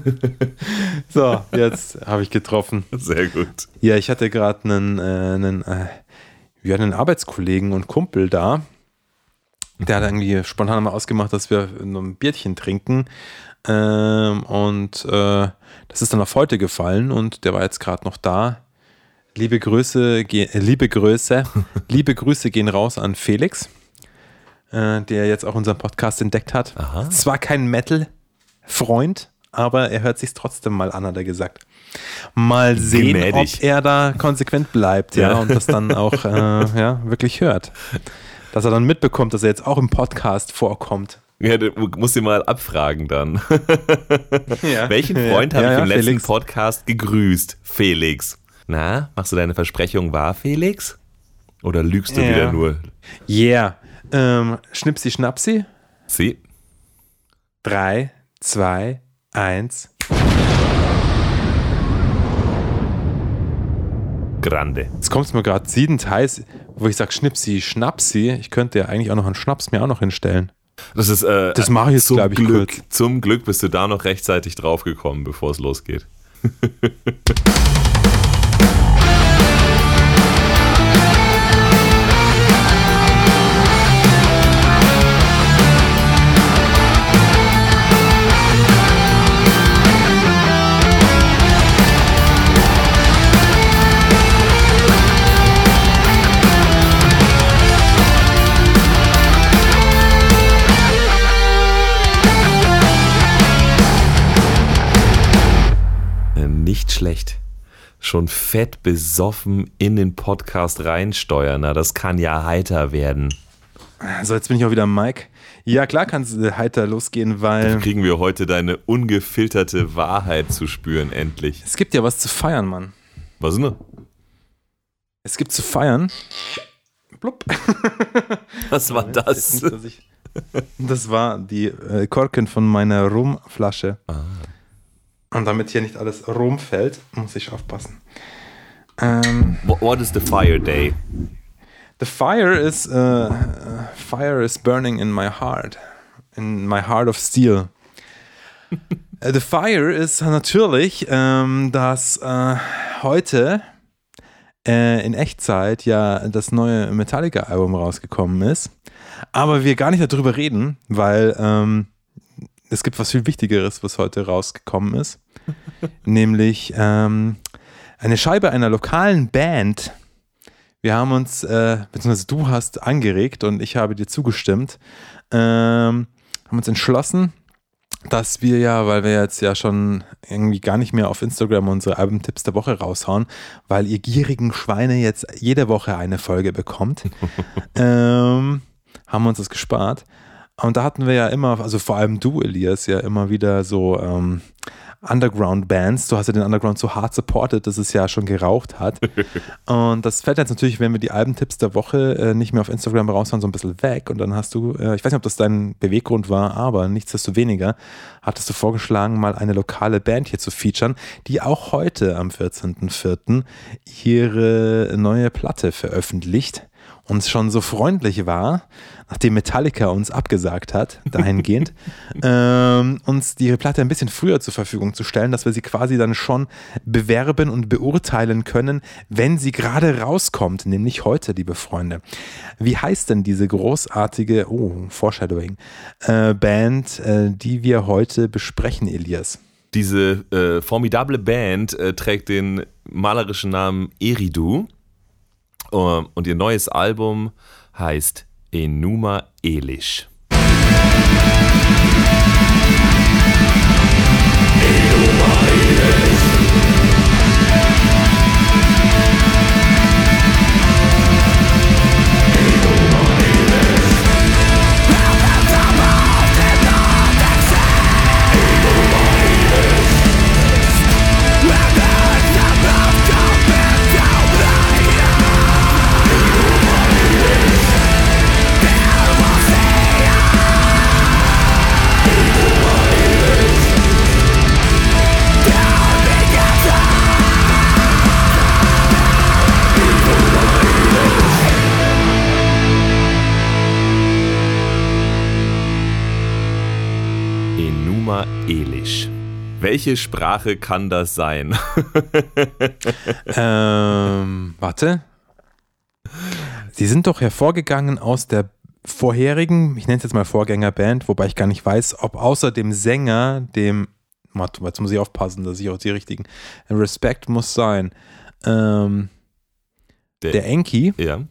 so, jetzt habe ich getroffen. Sehr gut. Ja, ich hatte gerade einen, äh, einen, äh, ja, einen Arbeitskollegen und Kumpel da. Der hat irgendwie spontan mal ausgemacht, dass wir ein Bierchen trinken. Ähm, und äh, das ist dann auf heute gefallen und der war jetzt gerade noch da. Liebe Grüße, äh, liebe Grüße, liebe Grüße gehen raus an Felix, äh, der jetzt auch unseren Podcast entdeckt hat. Aha. Zwar kein Metal-Freund, aber er hört sich trotzdem mal an, hat er gesagt. Mal sehen, Gnädig. ob er da konsequent bleibt, ja, Ja. und das dann auch äh, ja, wirklich hört. Dass er dann mitbekommt, dass er jetzt auch im Podcast vorkommt. Ja, du musst ihn mal abfragen dann. Ja. Welchen Freund habe ich im letzten Felix. Podcast gegrüßt? Felix. Na, machst du deine Versprechung wahr, Felix? Oder lügst du wieder nur? Yeah. Ähm, Schnipsi Schnapsi. Sie? Drei, zwei, eins. Grande. Jetzt kommt es mir gerade siedend heiß, wo ich sage Schnipsi Schnapsi. Ich könnte ja eigentlich auch noch einen Schnaps mir auch noch hinstellen. Das ist äh, Das mache ich jetzt, zum glaub ich, Glück. kurz. Zum Glück bist du da noch rechtzeitig draufgekommen, bevor es losgeht. Nicht schlecht. Schon fett besoffen in den Podcast reinsteuern. Na, das kann ja heiter werden. So, jetzt bin ich auch wieder Mike. Ja, klar kann es heiter losgehen, weil Kriegen wir heute deine ungefilterte Wahrheit zu spüren, endlich. es gibt ja was zu feiern, Mann. Was denn? Es gibt zu feiern. Blub. Was war das? nicht, Das war die äh, Korken von meiner Rumflasche. Und damit hier nicht alles rumfällt, muss ich aufpassen. Ähm, What is the fire day? the fire is uh, fire is burning in my heart, in my heart of steel. Äh, the fire ist natürlich, ähm, dass äh, heute äh, in Echtzeit ja das neue Metallica-Album rausgekommen ist. Aber wir gar nicht darüber reden, weil ähm, es gibt was viel Wichtigeres, was heute rausgekommen ist. nämlich ähm, eine Scheibe einer lokalen Band. Wir haben uns, äh, beziehungsweise du hast angeregt und ich habe dir zugestimmt, ähm, haben uns entschlossen, dass wir ja, weil wir jetzt ja schon irgendwie gar nicht mehr auf Instagram unsere Albumtipps der Woche raushauen, weil ihr gierigen Schweine jetzt jede Woche eine Folge bekommt, ähm, haben wir uns das gespart. Und da hatten wir ja immer, also vor allem du, Elias, ja immer wieder so ähm, Underground-Bands. Du hast ja den Underground so hart supported, dass es ja schon geraucht hat. Und das fällt jetzt natürlich, wenn wir die Albentipps der Woche äh, nicht mehr auf Instagram raushauen, so ein bisschen weg. Und dann hast du, äh, ich weiß nicht, ob das dein Beweggrund war, aber nichtsdestoweniger hattest du vorgeschlagen, mal eine lokale Band hier zu featuren, die auch heute am 14.04. ihre neue Platte veröffentlicht und schon so freundlich war, nachdem Metallica uns abgesagt hat, dahingehend, ähm, uns die Platte ein bisschen früher zur Verfügung zu stellen, dass wir sie quasi dann schon bewerben und beurteilen können, wenn sie gerade rauskommt, nämlich heute, liebe Freunde. Wie heißt denn diese großartige, oh, Foreshadowing, äh, Band, äh, die wir heute besprechen, Elias? Diese äh, formidable Band äh, trägt den malerischen Namen Eridu und ihr neues Album heißt Enuma Elish. Enuma Elish. Welche Sprache kann das sein? ähm, warte. Sie sind doch hervorgegangen aus der vorherigen, ich nenne es jetzt mal Vorgängerband, wobei ich gar nicht weiß, ob außer dem Sänger, dem, jetzt muss ich aufpassen, dass ich auch die richtigen, Respekt muss sein, ähm, der, der Enki, ja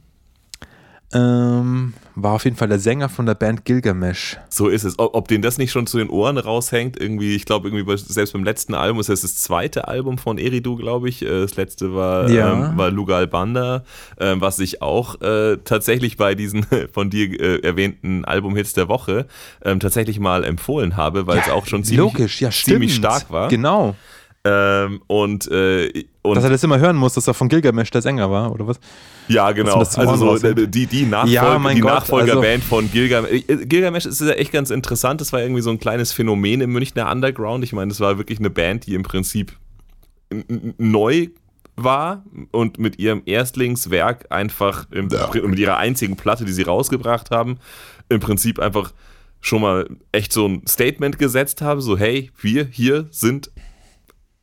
ähm, war auf jeden Fall der Sänger von der Band Gilgamesh. So ist es. Ob, ob denen das nicht schon zu den Ohren raushängt, irgendwie, ich glaube, irgendwie selbst beim letzten Album, das ist das zweite Album von Eridu, glaube ich. Äh, das letzte war, ja. ähm, war Lugal Banda, ähm, was ich auch äh, tatsächlich bei diesen von dir äh, erwähnten Albumhits der Woche ähm, tatsächlich mal empfohlen habe, weil ja, es auch schon ziemlich, logisch, ja, ziemlich stark war. Genau. Ähm, und, äh, und Dass er das immer hören muss, dass er von Gilgamesh der Sänger war, oder was? Ja, genau. Also so, die, die, Nachfolge, ja, die Gott, Nachfolgerband also von Gilgamesh. Äh, Gilgamesh ist ja echt ganz interessant. Das war irgendwie so ein kleines Phänomen im Münchner Underground. Ich meine, das war wirklich eine Band, die im Prinzip neu war und mit ihrem Erstlingswerk einfach, im, ja. mit ihrer einzigen Platte, die sie rausgebracht haben, im Prinzip einfach schon mal echt so ein Statement gesetzt haben, so hey, wir hier sind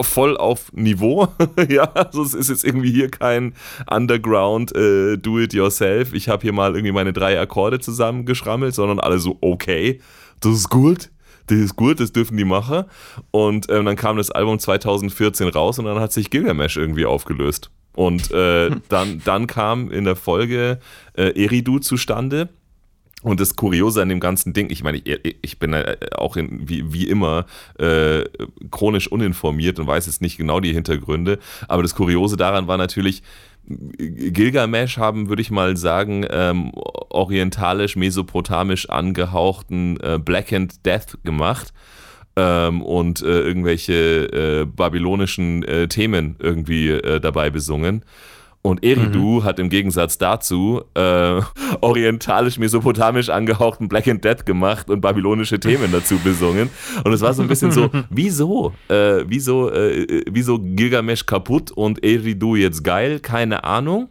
voll auf Niveau. ja, also es ist jetzt irgendwie hier kein Underground äh, Do-it-yourself. Ich habe hier mal irgendwie meine drei Akkorde zusammengeschrammelt, sondern alle so, okay, das ist gut. Das ist gut, das dürfen die machen. Und ähm, dann kam das Album 2014 raus und dann hat sich Gilgamesh irgendwie aufgelöst. Und äh, dann, dann kam in der Folge äh, Eridu zustande und das Kuriose an dem ganzen Ding, ich meine, ich, ich bin auch in, wie, wie immer äh, chronisch uninformiert und weiß jetzt nicht genau die Hintergründe, aber das Kuriose daran war natürlich, Gilgamesh haben, würde ich mal sagen, ähm, orientalisch-mesopotamisch angehauchten äh, Black and Death gemacht ähm, und äh, irgendwelche äh, babylonischen äh, Themen irgendwie äh, dabei besungen. Und Eridu mhm. hat im Gegensatz dazu äh, orientalisch-mesopotamisch angehauchten Black and Death gemacht und babylonische Themen dazu besungen. Und es war so ein bisschen so, wieso? Äh, wieso, äh, wieso Gilgamesh kaputt und Eridu jetzt geil? Keine Ahnung.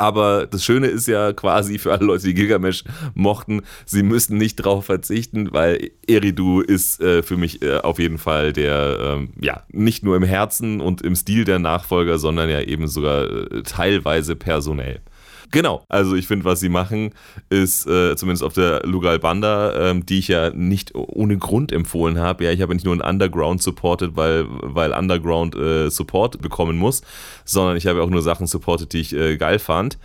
Aber das Schöne ist ja quasi für alle Leute, die Gilgamesh mochten, sie müssen nicht drauf verzichten, weil Eridu ist äh, für mich äh, auf jeden Fall der, ähm, ja, nicht nur im Herzen und im Stil der Nachfolger, sondern ja eben sogar äh, teilweise personell. Genau, also ich finde, was sie machen, ist äh, zumindest auf der Lugal Banda, ähm, die ich ja nicht ohne Grund empfohlen habe. Ja, ich habe nicht nur einen Underground supported, weil, weil Underground äh, Support bekommen muss, sondern ich habe auch nur Sachen supported, die ich äh, geil fand.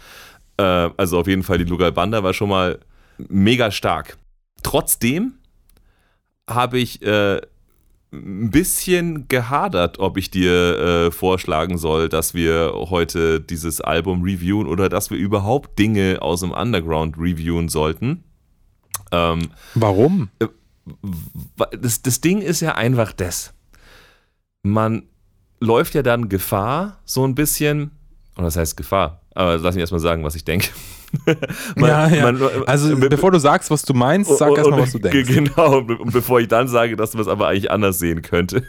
Äh, also auf jeden Fall die Lugal Banda war schon mal mega stark. Trotzdem habe ich äh, ein bisschen gehadert, ob ich dir äh, vorschlagen soll, dass wir heute dieses Album reviewen oder dass wir überhaupt Dinge aus dem Underground reviewen sollten. Ähm, Warum? Äh, das, das Ding ist ja einfach das. Man läuft ja dann Gefahr, so ein bisschen, oder das heißt Gefahr, aber lass mich erstmal sagen, was ich denke. man, ja, ja. Man, also bevor du sagst, was du meinst, sag erstmal, was du denkst. Genau, und bevor ich dann sage, dass man es aber eigentlich anders sehen könnte.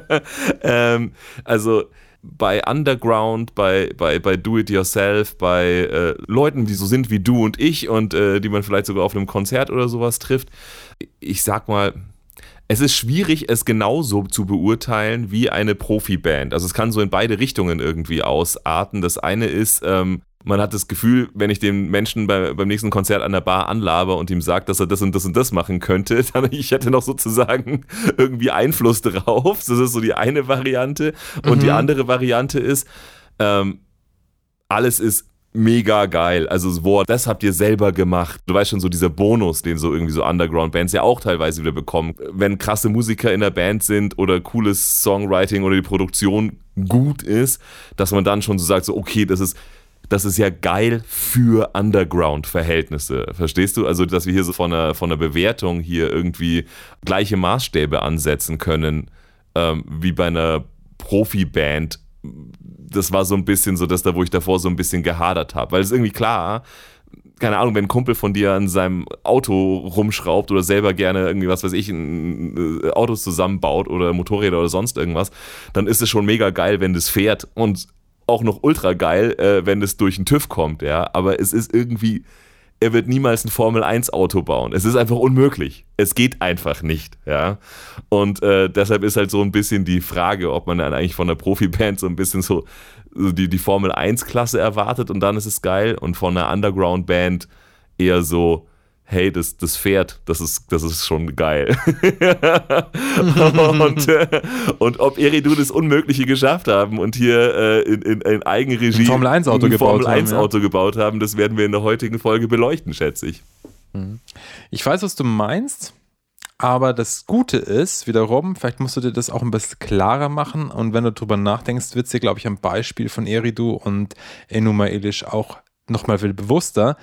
ähm, also bei Underground, bei, bei, bei Do-It-Yourself, bei äh, Leuten, die so sind wie du und ich und äh, die man vielleicht sogar auf einem Konzert oder sowas trifft. Ich sag mal, es ist schwierig, es genauso zu beurteilen wie eine Profiband. Also es kann so in beide Richtungen irgendwie ausarten. Das eine ist, ähm, man hat das Gefühl, wenn ich den Menschen bei, beim nächsten Konzert an der Bar anlabe und ihm sage, dass er das und das und das machen könnte, dann ich hätte noch sozusagen irgendwie Einfluss drauf. Das ist so die eine Variante. Und mhm. die andere Variante ist, ähm, alles ist mega geil. Also, boah, das habt ihr selber gemacht. Du weißt schon, so dieser Bonus, den so irgendwie so Underground-Bands ja auch teilweise wieder bekommen. Wenn krasse Musiker in der Band sind oder cooles Songwriting oder die Produktion gut ist, dass man dann schon so sagt, so, okay, das ist das ist ja geil für Underground-Verhältnisse. Verstehst du? Also, dass wir hier so von einer, von einer Bewertung hier irgendwie gleiche Maßstäbe ansetzen können, ähm, wie bei einer Profi-Band. Das war so ein bisschen so das da, wo ich davor so ein bisschen gehadert habe. Weil es irgendwie klar, keine Ahnung, wenn ein Kumpel von dir an seinem Auto rumschraubt oder selber gerne irgendwie, was weiß ich, ein, äh, Autos zusammenbaut oder Motorräder oder sonst irgendwas, dann ist es schon mega geil, wenn das fährt und auch noch ultra geil, äh, wenn es durch den TÜV kommt, ja. Aber es ist irgendwie, er wird niemals ein Formel-1-Auto bauen. Es ist einfach unmöglich. Es geht einfach nicht, ja. Und äh, deshalb ist halt so ein bisschen die Frage, ob man dann eigentlich von der Profiband so ein bisschen so, so die, die Formel-1-Klasse erwartet und dann ist es geil und von einer Underground-Band eher so, hey, das, das Pferd, das ist, das ist schon geil. und, äh, und ob Eridu das Unmögliche geschafft haben und hier äh, in, in, in Eigenregie ein Formel 1 Auto, gebaut, Formel 1 haben, Auto gebaut haben, das werden wir in der heutigen Folge beleuchten, schätze ich. Ich weiß, was du meinst. Aber das Gute ist, wiederum, vielleicht musst du dir das auch ein bisschen klarer machen. Und wenn du drüber nachdenkst, wird es dir, glaube ich, am Beispiel von Eridu und Enuma Elish auch nochmal viel bewusster.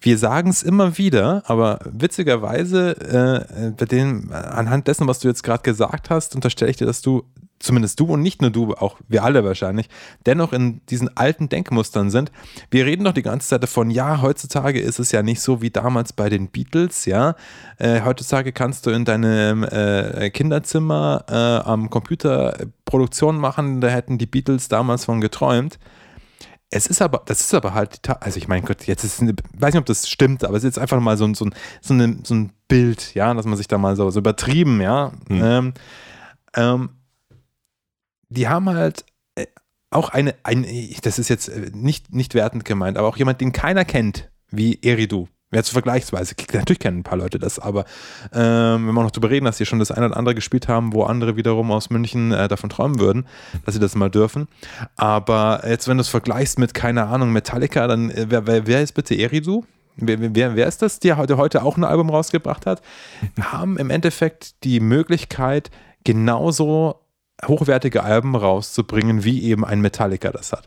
Wir sagen es immer wieder, aber witzigerweise, äh, bei dem, anhand dessen, was du jetzt gerade gesagt hast, unterstelle ich dir, dass du, zumindest du und nicht nur du, auch wir alle wahrscheinlich, dennoch in diesen alten Denkmustern sind. Wir reden doch die ganze Zeit davon, ja, heutzutage ist es ja nicht so wie damals bei den Beatles, ja. Äh, heutzutage kannst du in deinem äh, Kinderzimmer äh, am Computer Produktion machen, da hätten die Beatles damals von geträumt. Es ist aber, das ist aber halt, also ich meine Gott, jetzt ist, eine, weiß nicht, ob das stimmt, aber es ist jetzt einfach mal so, ein, so, ein, so, eine, so ein Bild, ja, dass man sich da mal so, so übertrieben, ja. Hm. Ähm, ähm, die haben halt äh, auch eine, ein, das ist jetzt äh, nicht, nicht wertend gemeint, aber auch jemand, den keiner kennt, wie Eridu. Jetzt vergleichsweise, natürlich kennen ein paar Leute das, aber ähm, wenn wir noch darüber reden, dass sie schon das eine oder andere gespielt haben, wo andere wiederum aus München äh, davon träumen würden, dass sie das mal dürfen. Aber jetzt, wenn du es vergleichst mit, keine Ahnung, Metallica, dann äh, wer, wer, wer ist bitte Eridu? Wer, wer, wer ist das, der heute, heute auch ein Album rausgebracht hat? Haben im Endeffekt die Möglichkeit, genauso hochwertige Alben rauszubringen, wie eben ein Metallica das hat.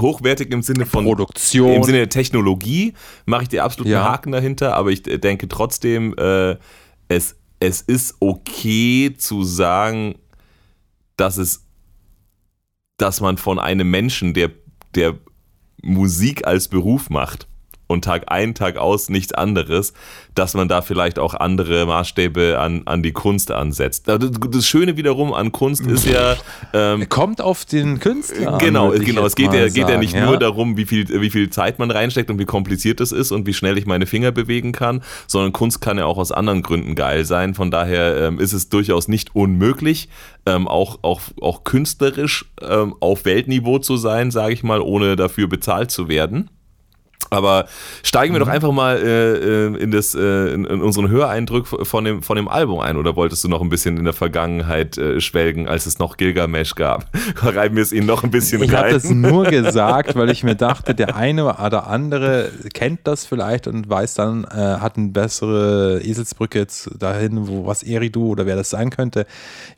Hochwertig im Sinne von Produktion. Im Sinne der Technologie mache ich dir absolut Ja. einen Haken dahinter, aber ich denke trotzdem, äh, es, es ist okay zu sagen, dass es, dass man von einem Menschen, der, der Musik als Beruf macht und Tag ein, Tag aus nichts anderes, dass man da vielleicht auch andere Maßstäbe an, an die Kunst ansetzt. Das Schöne wiederum an Kunst ist ja, ähm, Kommt auf den Künstler an, Genau, ich genau. jetzt Es geht ja, geht ja sagen, nicht nur darum, wie viel, wie viel Zeit man reinsteckt und wie kompliziert es ist und wie schnell ich meine Finger bewegen kann, sondern Kunst kann ja auch aus anderen Gründen geil sein. Von daher ähm, ist es durchaus nicht unmöglich, ähm, auch, auch, auch künstlerisch ähm, auf Weltniveau zu sein, sage ich mal, ohne dafür bezahlt zu werden. Aber steigen wir doch einfach mal äh, äh, in, das, äh, in, in unseren Höreindruck von dem, von dem Album ein. Oder wolltest du noch ein bisschen in der Vergangenheit äh, schwelgen, als es noch Gilgamesh gab? Reiben wir es ihnen noch ein bisschen Ich habe rein. das nur gesagt, weil ich mir dachte, der eine oder andere kennt das vielleicht und weiß dann, äh, hat eine bessere Eselsbrücke jetzt dahin, wo was Eridu oder wer das sein könnte.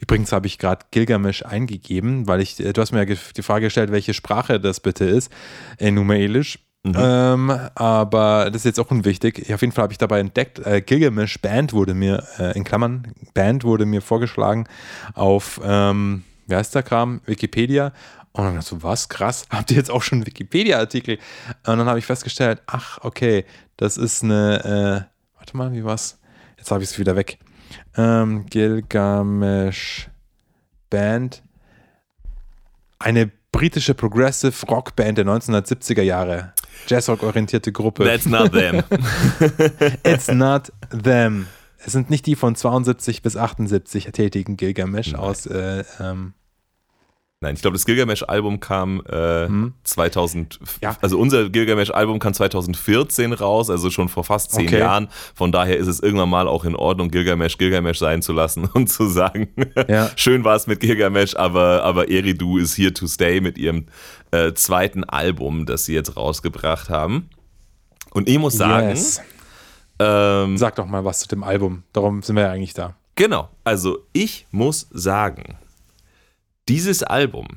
Übrigens habe ich gerade Gilgamesh eingegeben, weil ich, äh, du hast mir ja die Frage gestellt, welche Sprache das bitte ist. Enuma Elish. Ähm, aber das ist jetzt auch unwichtig. Auf jeden Fall habe ich dabei entdeckt, äh, Gilgamesh Band wurde mir, äh, in Klammern, Band wurde mir vorgeschlagen auf, ähm, wie heißt der Kram? Wikipedia. Und dann so, was? Krass. Habt ihr jetzt auch schon Wikipedia-Artikel? Und dann habe ich festgestellt, ach, okay, das ist eine, äh, warte mal, wie war's? Jetzt habe ich es wieder weg. Ähm, Gilgamesh Band. Eine britische Progressive Rock Band der 1970er Jahre. Jazzrock-orientierte Gruppe. That's not them. It's not them. Es sind nicht die von 72 bis 78 tätigen Gilgamesh aus äh, ähm, Nein, ich glaube, das Gilgamesh-Album kam äh, Hm. 2000, Ja. also unser Gilgamesh-Album kam 2014 raus, also schon vor fast zehn Okay. Jahren. Von daher ist es irgendwann mal auch in Ordnung, Gilgamesh Gilgamesh sein zu lassen und zu sagen, Ja. schön war es mit Gilgamesh, aber, aber Eridu ist here to stay mit ihrem äh, zweiten Album, das sie jetzt rausgebracht haben. Und ich muss sagen, Yes. ähm, Sag doch mal was zu dem Album. Darum sind wir ja eigentlich da. Genau, also ich muss sagen, dieses Album,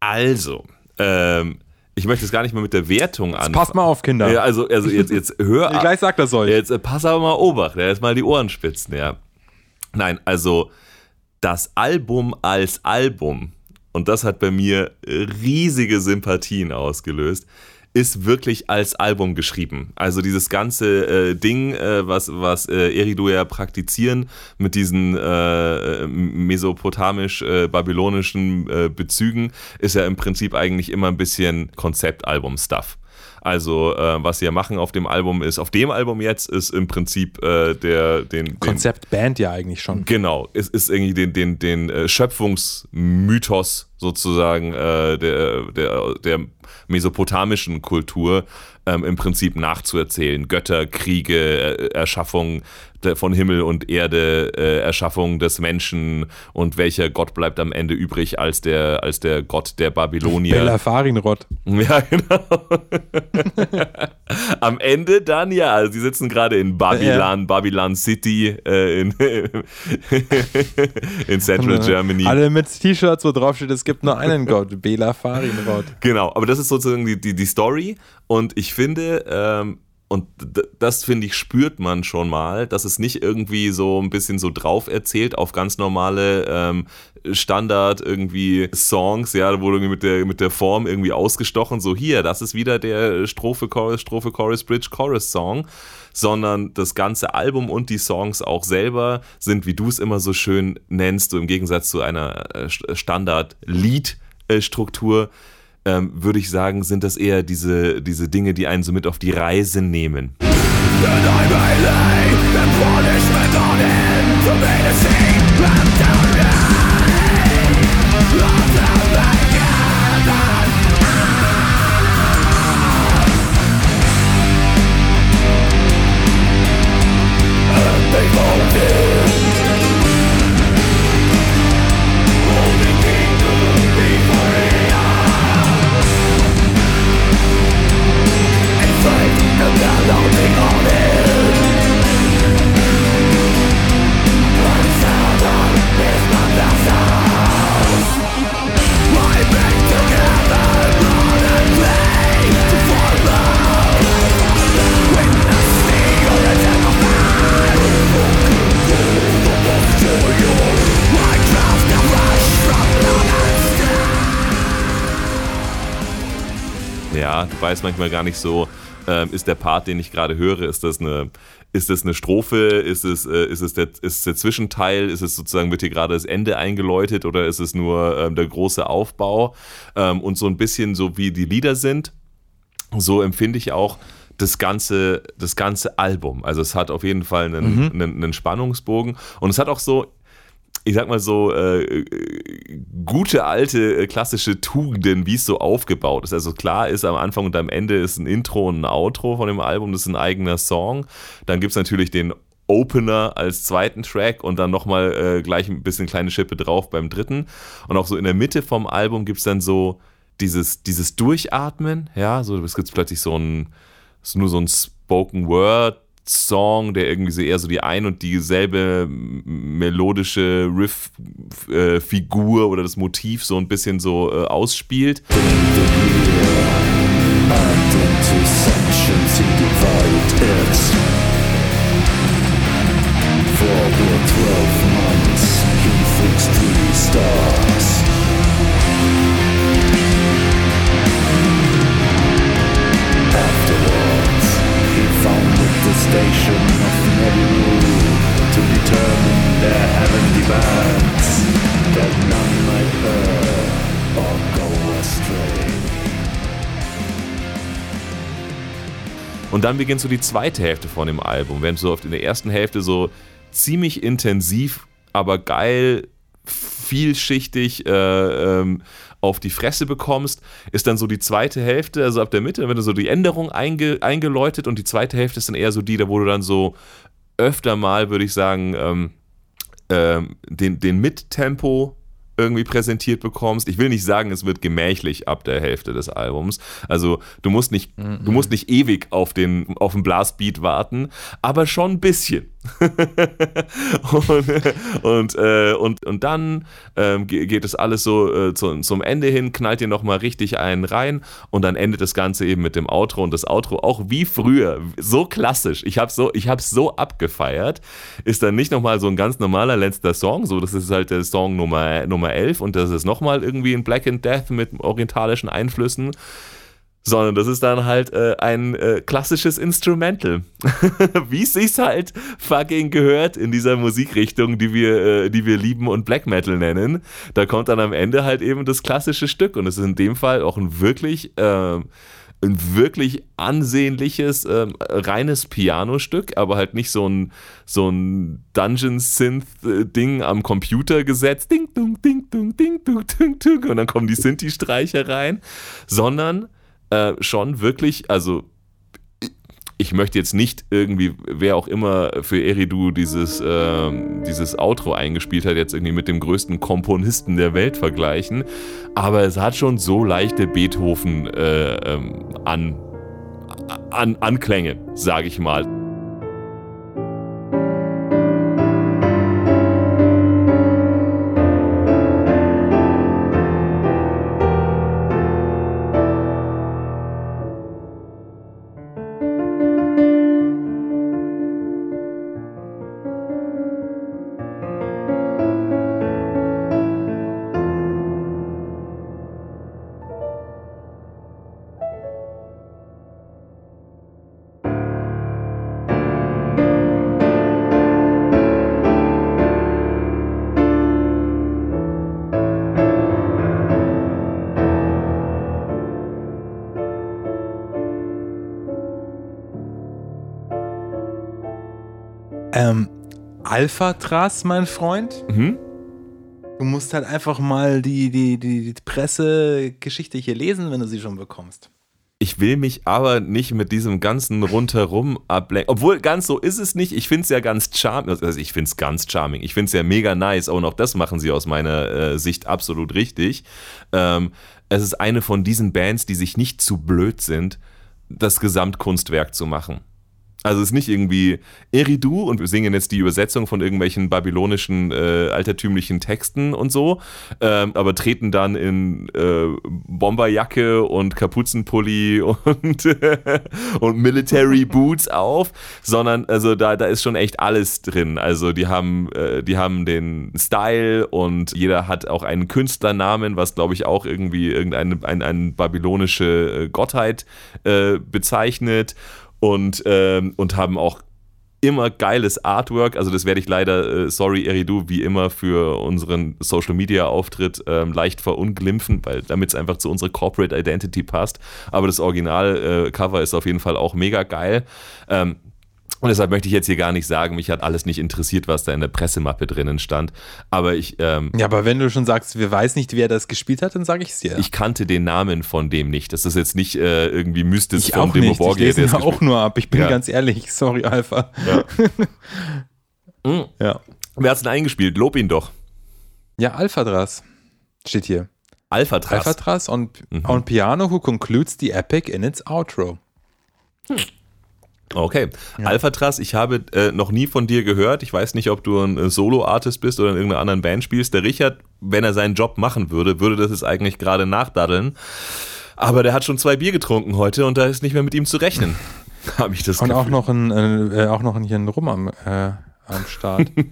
also, ähm, ich möchte es gar nicht mal mit der Wertung anfangen. Passt mal auf, Kinder. Ja, also, also jetzt, jetzt hör Ich gleich sagt das euch. Jetzt äh, pass aber mal Obacht, ja, jetzt mal die Ohren spitzen, ja. Nein, also das Album als Album, und das hat bei mir riesige Sympathien ausgelöst, ist wirklich als Album geschrieben. Also dieses ganze äh, Ding, äh, was, was äh, Eridu ja praktizieren mit diesen äh, mesopotamisch-babylonischen äh, Bezügen, ist ja im Prinzip eigentlich immer ein bisschen Konzeptalbum-Stuff. Also, äh, was sie ja machen auf dem Album ist, auf dem Album jetzt ist im Prinzip äh, der, den, den Konzept Band ja eigentlich schon. Genau, es ist irgendwie den, den, den äh, Schöpfungsmythos sozusagen äh, der, der, der mesopotamischen Kultur ähm, im Prinzip nachzuerzählen. Götter, Kriege, Erschaffung von Himmel und Erde, äh, Erschaffung des Menschen und welcher Gott bleibt am Ende übrig als der, als der Gott der Babylonier. Belafarinrod. Ja, genau. am Ende dann ja, also die sitzen gerade in Babylon, ja. Babylon City äh, in, in Central Germany. Alle mit T-Shirts, wo drauf steht, es gibt nur einen Gott, Bela Farinrod. Genau, aber das ist sozusagen die, die, die Story und ich finde, ähm, und das finde ich, spürt man schon mal, dass es nicht irgendwie so ein bisschen so drauf erzählt auf ganz normale ähm, Standard irgendwie Songs, ja, wo irgendwie mit der, mit der Form irgendwie ausgestochen, so hier, das ist wieder der Strophe, Chorus, Strophe, Chorus, Bridge, Chorus Song, sondern das ganze Album und die Songs auch selber sind, wie du es immer so schön nennst, so im Gegensatz zu einer äh, Standard-Lied-Struktur, ähm, würde ich sagen, sind das eher diese, diese Dinge, die einen so mit auf die Reise nehmen. Weiß manchmal gar nicht so, ähm, ist der Part, den ich gerade höre, ist das eine, ist das eine Strophe, ist es, äh, ist es der, ist der Zwischenteil, ist es sozusagen, wird hier gerade das Ende eingeläutet oder ist es nur ähm, der große Aufbau? Ähm, und so ein bisschen so wie die Lieder sind, so empfinde ich auch das ganze, das ganze Album. Also es hat auf jeden Fall einen, mhm. einen, einen Spannungsbogen und es hat auch so, ich sag mal so, äh, gute alte äh, klassische Tugenden, wie es so aufgebaut ist. Also klar ist am Anfang und am Ende ist ein Intro und ein Outro von dem Album, das ist ein eigener Song. Dann gibt es natürlich den Opener als zweiten Track und dann nochmal äh, gleich ein bisschen kleine Schippe drauf beim dritten. Und auch so in der Mitte vom Album gibt es dann so dieses, dieses Durchatmen, ja, so es gibt plötzlich so ein, ist nur so ein Spoken Word Song, der irgendwie so eher so die ein und dieselbe melodische Riff-Figur äh, oder das Motiv so ein bisschen so äh, ausspielt. For Und dann beginnt so die zweite Hälfte von dem Album, während so oft in der ersten Hälfte so ziemlich intensiv, aber geil, vielschichtig äh, ähm, auf die Fresse bekommst, ist dann so die zweite Hälfte, also ab der Mitte, wenn du so die Änderung einge, eingeläutet und die zweite Hälfte ist dann eher so die, da wo du dann so öfter mal, würde ich sagen, ähm, ähm, den, den Mittempo irgendwie präsentiert bekommst. Ich will nicht sagen, es wird gemächlich ab der Hälfte des Albums. Also du musst nicht, mm -mm. du musst nicht ewig auf den, auf den Blastbeat warten, aber schon ein bisschen. Und, und, äh, und, und dann ähm, geht es alles so äh, zu, zum Ende hin, knallt ihr nochmal richtig einen rein und dann endet das Ganze eben mit dem Outro und das Outro auch wie früher, so klassisch. Ich habe so, ich so abgefeiert. Ist dann nicht nochmal so ein ganz normaler letzter Song, so das ist halt der Song Nummer, Nummer 11 und das ist nochmal irgendwie ein Black and Death mit orientalischen Einflüssen sondern das ist dann halt äh, ein äh, klassisches Instrumental. Wie es sich halt fucking gehört in dieser Musikrichtung, die wir, äh, die wir lieben und Black Metal nennen. Da kommt dann am Ende halt eben das klassische Stück und es ist in dem Fall auch ein wirklich ähm, ein wirklich ansehnliches, ähm, reines Pianostück, aber halt nicht so ein, so ein Dungeon-Synth-Ding am Computer gesetzt. Ding, dung, ding, dung, ding, dung, ding, dung, und dann kommen die Sinti-Streicher rein, sondern äh, schon wirklich, also ich möchte jetzt nicht irgendwie, wer auch immer für Eridu dieses, äh, dieses Outro eingespielt hat, jetzt irgendwie mit dem größten Komponisten der Welt vergleichen, aber es hat schon so leichte Beethoven äh, ähm, an, an, Anklänge, sage ich mal. Alphatras, mein Freund. Mhm. Du musst halt einfach mal die, die, die, die Pressegeschichte hier lesen, wenn du sie schon bekommst. Ich will mich aber nicht mit diesem ganzen rundherum ablenken. Obwohl, ganz so ist es nicht. Ich finde es ja ganz charming. Also ich finde es ganz charming. Ich finde es ja mega nice. Und auch das machen sie aus meiner äh, Sicht absolut richtig. Ähm, es ist eine von diesen Bands, die sich nicht zu blöd sind, das Gesamtkunstwerk zu machen. Also es ist nicht irgendwie Eridu und wir singen jetzt die Übersetzung von irgendwelchen babylonischen äh, altertümlichen Texten und so, ähm, aber treten dann in äh, Bomberjacke und Kapuzenpulli und, und Military Boots auf, sondern also da, da ist schon echt alles drin. Also die haben, äh, die haben den Style und jeder hat auch einen Künstlernamen, was glaube ich auch irgendwie irgendeine eine, eine babylonische äh, Gottheit äh, bezeichnet und, ähm, und haben auch immer geiles Artwork. Also das werde ich leider, äh, sorry Eridu, wie immer für unseren Social Media Auftritt ähm, leicht verunglimpfen, weil damit es einfach zu unserer Corporate Identity passt. Aber das Original äh, Cover ist auf jeden Fall auch mega geil. Ähm, und deshalb möchte ich jetzt hier gar nicht sagen, mich hat alles nicht interessiert, was da in der Pressemappe drinnen stand. Aber ich. Ähm, ja, aber wenn du schon sagst, wir weiß nicht, wer das gespielt hat, dann sage ich es dir. Ich kannte den Namen von dem nicht. Das ist jetzt nicht äh, irgendwie mystisch ich von Demo Borgia. Ich lese ihn auch nur ab. Ich bin ja. ganz ehrlich. Sorry, Alpha. Ja. mhm. ja. Wer hat es denn eingespielt? Lob ihn doch. Ja, Alphadras. Steht hier. Alphatras. Alphatras on, mhm. on piano who concludes the epic in its outro. Hm. Okay. Ja. Alphatras, ich habe äh, noch nie von dir gehört. Ich weiß nicht, ob du ein äh, Solo-Artist bist oder in irgendeiner anderen Band spielst. Der Richard, wenn er seinen Job machen würde, würde das jetzt eigentlich gerade nachdaddeln. Aber der hat schon zwei Bier getrunken heute und da ist nicht mehr mit ihm zu rechnen. habe ich das Und Gefühl. auch noch ein, äh, auch noch ein hier ein Rum am, äh, am Start.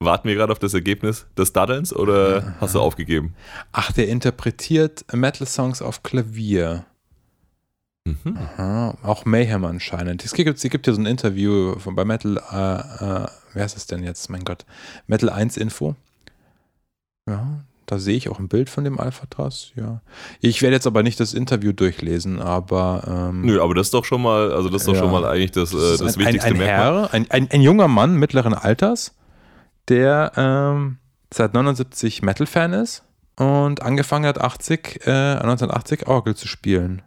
Warten wir gerade auf das Ergebnis des Daddelns oder hast du aufgegeben? Ach, der interpretiert Metal-Songs auf Klavier. Mhm. Aha, auch Mayhem anscheinend. Es gibt, es gibt ja so ein Interview von, bei Metal, äh, äh, wer ist es denn jetzt? Mein Gott. Metal 1 Info. Ja, da sehe ich auch ein Bild von dem Alphatras, ja. Ich werde jetzt aber nicht das Interview durchlesen, aber. Ähm, Nö, aber das ist doch schon mal, also das ist doch ja, schon mal eigentlich das, das, das ein, wichtigste ein, ein Herr, ein, ein, ein, junger Mann mittleren Alters, der ähm, seit 79 Metal-Fan ist und angefangen hat, 80, äh, 1980 Orgel zu spielen.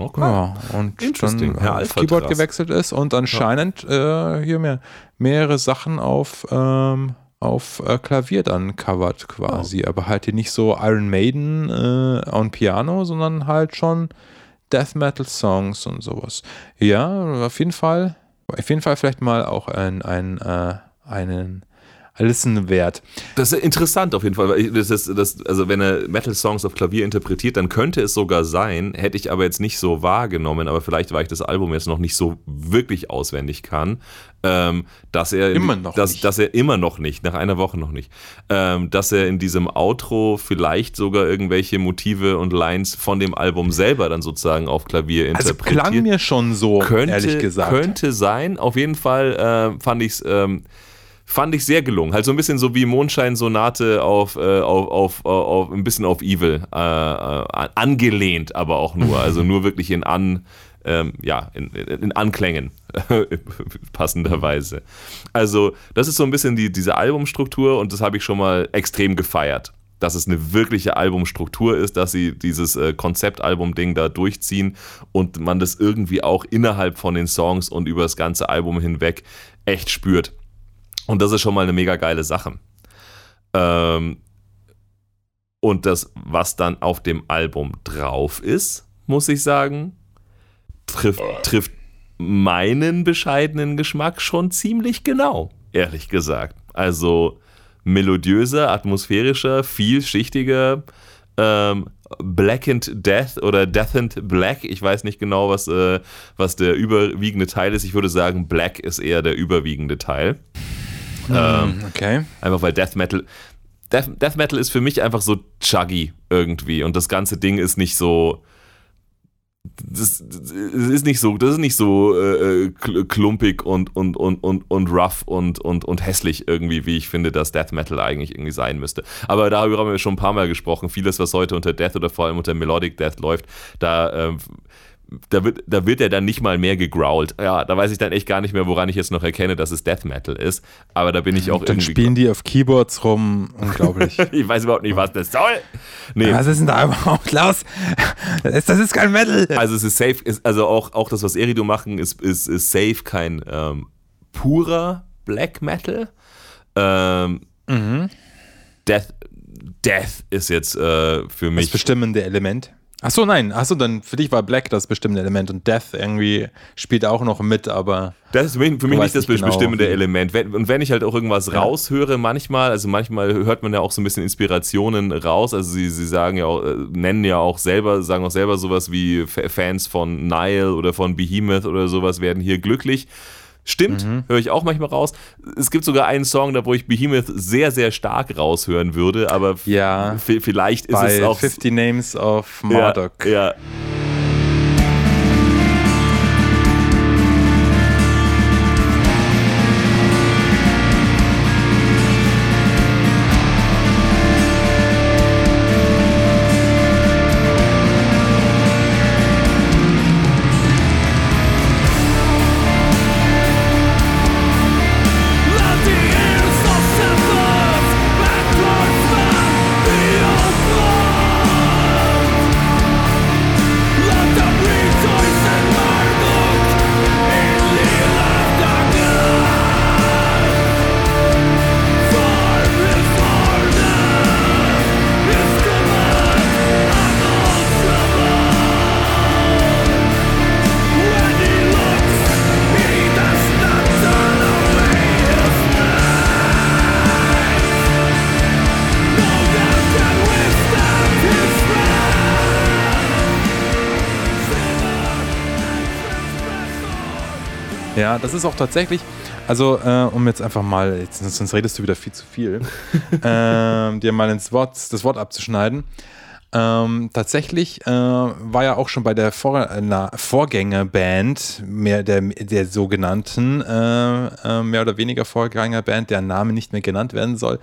Okay. Ja, und dann Herr aufs Keyboard gewechselt ist und anscheinend ja. äh, hier mehr, mehrere Sachen auf, ähm, auf äh, Klavier dann covert quasi. Oh. Aber halt hier nicht so Iron Maiden äh, on Piano, sondern halt schon Death Metal Songs und sowas. Ja, auf jeden Fall. Auf jeden Fall vielleicht mal auch ein, ein, äh, einen Listen wert. Das ist interessant auf jeden Fall. Weil das ist, das, also wenn er Metal-Songs auf Klavier interpretiert, dann könnte es sogar sein, hätte ich aber jetzt nicht so wahrgenommen, aber vielleicht, weil ich das Album jetzt noch nicht so wirklich auswendig kann, ähm, dass er immer noch dass, nicht. dass er immer noch nicht, nach einer Woche noch nicht, ähm, dass er in diesem Outro vielleicht sogar irgendwelche Motive und Lines von dem Album selber dann sozusagen auf Klavier interpretiert. Also klang mir schon so, könnte, ehrlich gesagt. Könnte sein. Auf jeden Fall äh, fand ich es ähm, fand ich sehr gelungen. Halt so ein bisschen so wie Mondschein-Sonate auf, äh, auf, auf, auf, ein bisschen auf Evil äh, äh, angelehnt, aber auch nur. Also nur wirklich in An, ähm, ja, in, in Anklängen passenderweise. Also das ist so ein bisschen die, diese Albumstruktur und das habe ich schon mal extrem gefeiert dass es eine wirkliche Albumstruktur ist, dass sie dieses äh, Konzeptalbum-Ding da durchziehen und man das irgendwie auch innerhalb von den Songs und über das ganze Album hinweg echt spürt. Und das ist schon mal eine mega geile Sache. Ähm, und das, was dann auf dem Album drauf ist, muss ich sagen, trifft, trifft meinen bescheidenen Geschmack schon ziemlich genau, ehrlich gesagt. Also melodiöser, atmosphärischer, vielschichtiger, ähm, Blackened Death oder Deathened Black. Ich weiß nicht genau, was, äh, was der überwiegende Teil ist. Ich würde sagen, Black ist eher der überwiegende Teil. Hm, ähm, okay. Einfach weil Death Metal. Death, Death Metal ist für mich einfach so chuggy irgendwie und das ganze Ding ist nicht so das, das, ist nicht so, das ist nicht so äh, äh klumpig und, und, und, und, und rough und, und, und hässlich irgendwie, wie ich finde, dass Death Metal eigentlich irgendwie sein müsste. Aber darüber haben wir schon ein paar Mal gesprochen. Vieles, was heute unter Death oder vor allem unter Melodic Death läuft, da äh, da wird, da wird er dann nicht mal mehr gegrowlt. Ja, da weiß ich dann echt gar nicht mehr, woran ich jetzt noch erkenne, dass es Death Metal ist. Aber da bin ich auch dann irgendwie. Dann spielen die auf Keyboards rum. Unglaublich. ich weiß überhaupt nicht, was das soll. Nee. Was ist denn da überhaupt, Klaus? Das ist kein Metal. Also es ist safe, ist, also auch, auch das, was Erido machen, ist, ist, ist safe kein ähm, purer Black Metal. Ähm, mhm. Death, Death ist jetzt äh, für mich. Das bestimmende Element. Ach so, nein. Ach so, dann für dich war Black das bestimmende Element und Death irgendwie spielt auch noch mit, aber. Das ist für mich nicht das nicht bestimmende genau, Element. und wenn ich halt auch irgendwas ja. raushöre, manchmal, also manchmal hört man ja auch so ein bisschen Inspirationen raus. Also sie, sie sagen ja auch, äh, nennen ja auch selber, sagen auch selber sowas wie Fans von Nile oder von Behemoth oder sowas werden hier glücklich. Stimmt, mhm. höre ich auch manchmal raus. Es gibt sogar einen Song, da wo ich Behemoth sehr, sehr stark raushören würde, aber ja, vielleicht ist es auch. 50 Names of Marduk. Ja, ja. Das ist auch tatsächlich, also äh, um jetzt einfach mal, jetzt, sonst redest du wieder viel zu viel, äh, dir mal ins Wort, das Wort abzuschneiden. Ähm, tatsächlich äh, war ja auch schon bei der Vor na, Vorgängerband, mehr der, der sogenannten, äh, äh, mehr oder weniger Vorgängerband, deren Name nicht mehr genannt werden soll,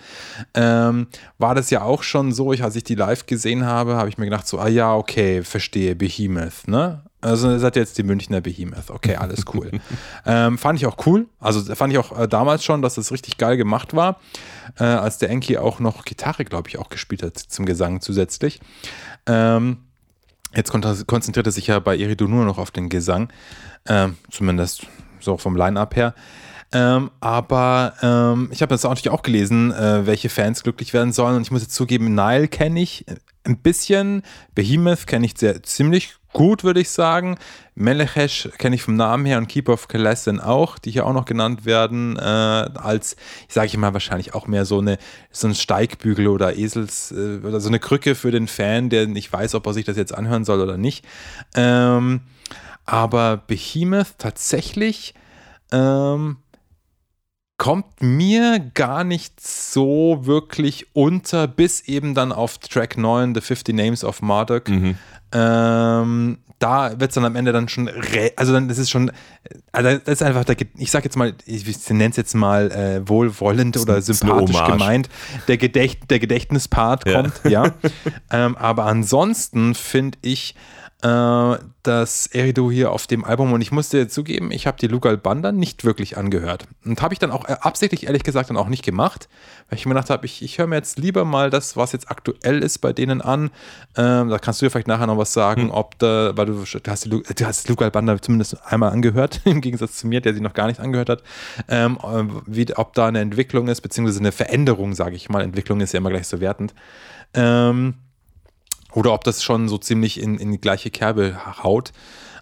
ähm, war das ja auch schon so, ich, als ich die live gesehen habe, habe ich mir gedacht, so, ah ja, okay, verstehe, Behemoth, ne? Also ihr seid jetzt die Münchner Behemoth. Okay, alles cool. ähm, fand ich auch cool. Also fand ich auch äh, damals schon, dass das richtig geil gemacht war, äh, als der Enki auch noch Gitarre, glaube ich, auch gespielt hat zum Gesang zusätzlich. Ähm, jetzt konzentriert er sich ja bei Iridu nur noch auf den Gesang, ähm, zumindest so vom Line-Up her. Ähm, aber ähm, ich habe jetzt natürlich auch gelesen, äh, welche Fans glücklich werden sollen. Und ich muss jetzt zugeben, Nile kenne ich ein bisschen, Behemoth kenne ich sehr, ziemlich gut, würde ich sagen. Melechesh kenne ich vom Namen her und Keep of Kalessen auch, die hier auch noch genannt werden, äh, als, ich sage ich mal, wahrscheinlich auch mehr so, eine, so ein Steigbügel oder Esels äh, oder so eine Krücke für den Fan, der nicht weiß, ob er sich das jetzt anhören soll oder nicht. Ähm, aber Behemoth tatsächlich ähm, kommt mir gar nicht so wirklich unter, bis eben dann auf Track 9, The 50 Names of Marduk. Mhm. Ähm, da wird es dann am Ende dann schon, also dann ist es schon, also das ist einfach, der, ich sag jetzt mal, ich nenne es jetzt mal äh, wohlwollend oder sympathisch gemeint, der, Gedächt, der Gedächtnispart kommt, ja. ja. ähm, aber ansonsten finde ich, äh, das Erido hier auf dem Album und ich musste zugeben, ich habe die Lugal Banda nicht wirklich angehört. Und habe ich dann auch äh, absichtlich, ehrlich gesagt, dann auch nicht gemacht, weil ich mir gedacht habe, ich, ich höre mir jetzt lieber mal das, was jetzt aktuell ist, bei denen an. Ähm, da kannst du ja vielleicht nachher noch was sagen, hm. ob da, weil du, du hast die, du hast Lugal Banda zumindest einmal angehört, im Gegensatz zu mir, der sie noch gar nicht angehört hat, ähm, äh, wie, ob da eine Entwicklung ist, beziehungsweise eine Veränderung, sage ich mal. Entwicklung ist ja immer gleich so wertend. Ähm, oder ob das schon so ziemlich in, in die gleiche Kerbe haut.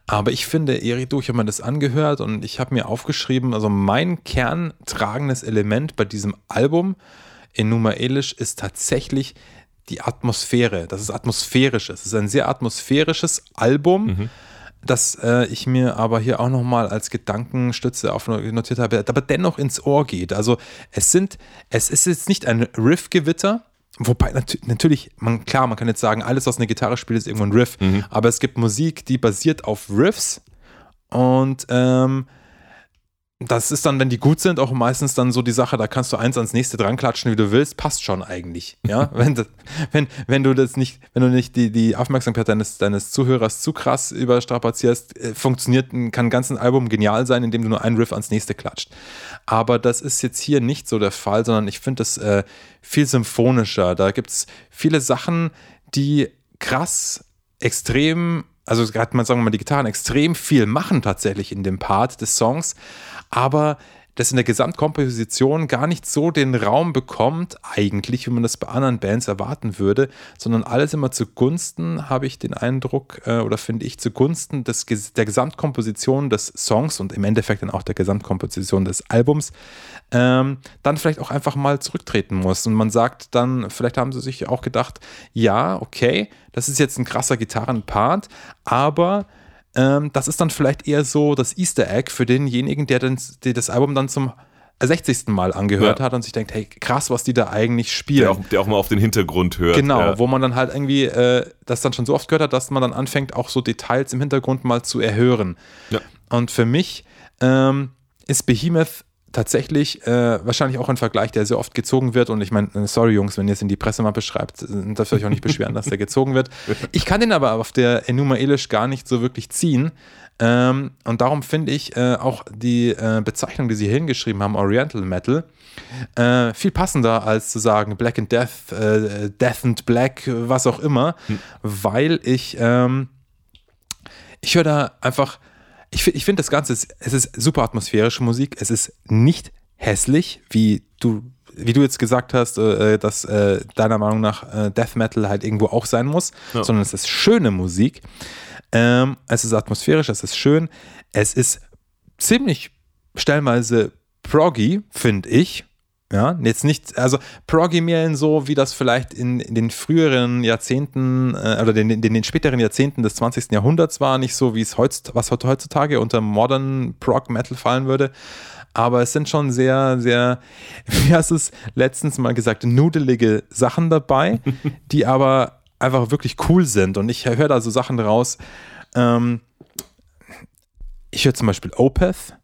Aber ich finde, Erido, ich habe mir das angehört und ich habe mir aufgeschrieben, also mein kerntragendes Element bei diesem Album in Numa Elish ist tatsächlich die Atmosphäre, dass es atmosphärisch ist. Es ist ein sehr atmosphärisches Album, mhm. das äh, ich mir aber hier auch nochmal als Gedankenstütze notiert habe, aber dennoch ins Ohr geht. Also es sind, es ist jetzt nicht ein Riffgewitter, Wobei nat natürlich, man, klar, man kann jetzt sagen, alles, was eine Gitarre spielt, ist irgendwo ein Riff. Mhm. Aber es gibt Musik, die basiert auf Riffs. Und ähm, das ist dann, wenn die gut sind, auch meistens dann so die Sache, da kannst du eins ans nächste dran klatschen, wie du willst, passt schon eigentlich. Ja, wenn, das, wenn, wenn du das nicht, wenn du nicht die, die Aufmerksamkeit deines, deines Zuhörers zu krass überstrapazierst, äh, funktioniert, kann ein ganzes Album genial sein, indem du nur einen Riff ans nächste klatscht. Aber das ist jetzt hier nicht so der Fall, sondern ich finde das äh, viel symphonischer. Da gibt es viele Sachen, die krass, extrem also hat man, sagen wir mal, die Gitarren extrem viel machen tatsächlich in dem Part des Songs, aber das in der Gesamtkomposition gar nicht so den Raum bekommt, eigentlich, wie man das bei anderen Bands erwarten würde, sondern alles immer zugunsten, habe ich den Eindruck, äh, oder finde ich, zugunsten des, der Gesamtkomposition des Songs und im Endeffekt dann auch der Gesamtkomposition des Albums, ähm, dann vielleicht auch einfach mal zurücktreten muss. Und man sagt dann, vielleicht haben sie sich auch gedacht, ja, okay, das ist jetzt ein krasser Gitarrenpart, aber ähm, das ist dann vielleicht eher so das Easter Egg für denjenigen, der, den, der das Album dann zum 60. Mal angehört ja. hat und sich denkt, hey, krass, was die da eigentlich spielen. Der auch, der auch mal auf den Hintergrund hört. Genau, ja. wo man dann halt irgendwie äh, das dann schon so oft gehört hat, dass man dann anfängt, auch so Details im Hintergrund mal zu erhören. Ja. Und für mich ähm, ist Behemoth tatsächlich äh, wahrscheinlich auch ein Vergleich, der sehr oft gezogen wird. Und ich meine, äh, sorry Jungs, wenn ihr es in die Pressemappe schreibt, äh, dürft ihr euch auch nicht beschweren, dass der gezogen wird. Ich kann den aber auf der Enuma Elish gar nicht so wirklich ziehen. Ähm, und darum finde ich äh, auch die äh, Bezeichnung, die sie hier hingeschrieben haben, Oriental Metal, äh, viel passender als zu sagen Black and Death, Death and Black, was auch immer, hm. weil ich, ähm, ich höre da einfach ich, ich finde das Ganze, es ist super atmosphärische Musik. Es ist nicht hässlich, wie du, wie du jetzt gesagt hast, äh, dass äh, deiner Meinung nach äh, Death Metal halt irgendwo auch sein muss, ja. sondern es ist schöne Musik. Ähm, es ist atmosphärisch, es ist schön. Es ist ziemlich stellenweise proggy, finde ich. Ja, jetzt nicht, also Proggy mehr in so, wie das vielleicht in, in den früheren Jahrzehnten äh, oder in, in, den späteren Jahrzehnten des 20. Jahrhunderts war, nicht so, wie es heutz, was heutzutage unter Modern Prog Metal fallen würde. Aber es sind schon sehr, sehr, wie hast du es letztens mal gesagt, nudelige Sachen dabei, die aber einfach wirklich cool sind. Und ich höre da so Sachen raus. Ähm, ich höre zum Beispiel Opeth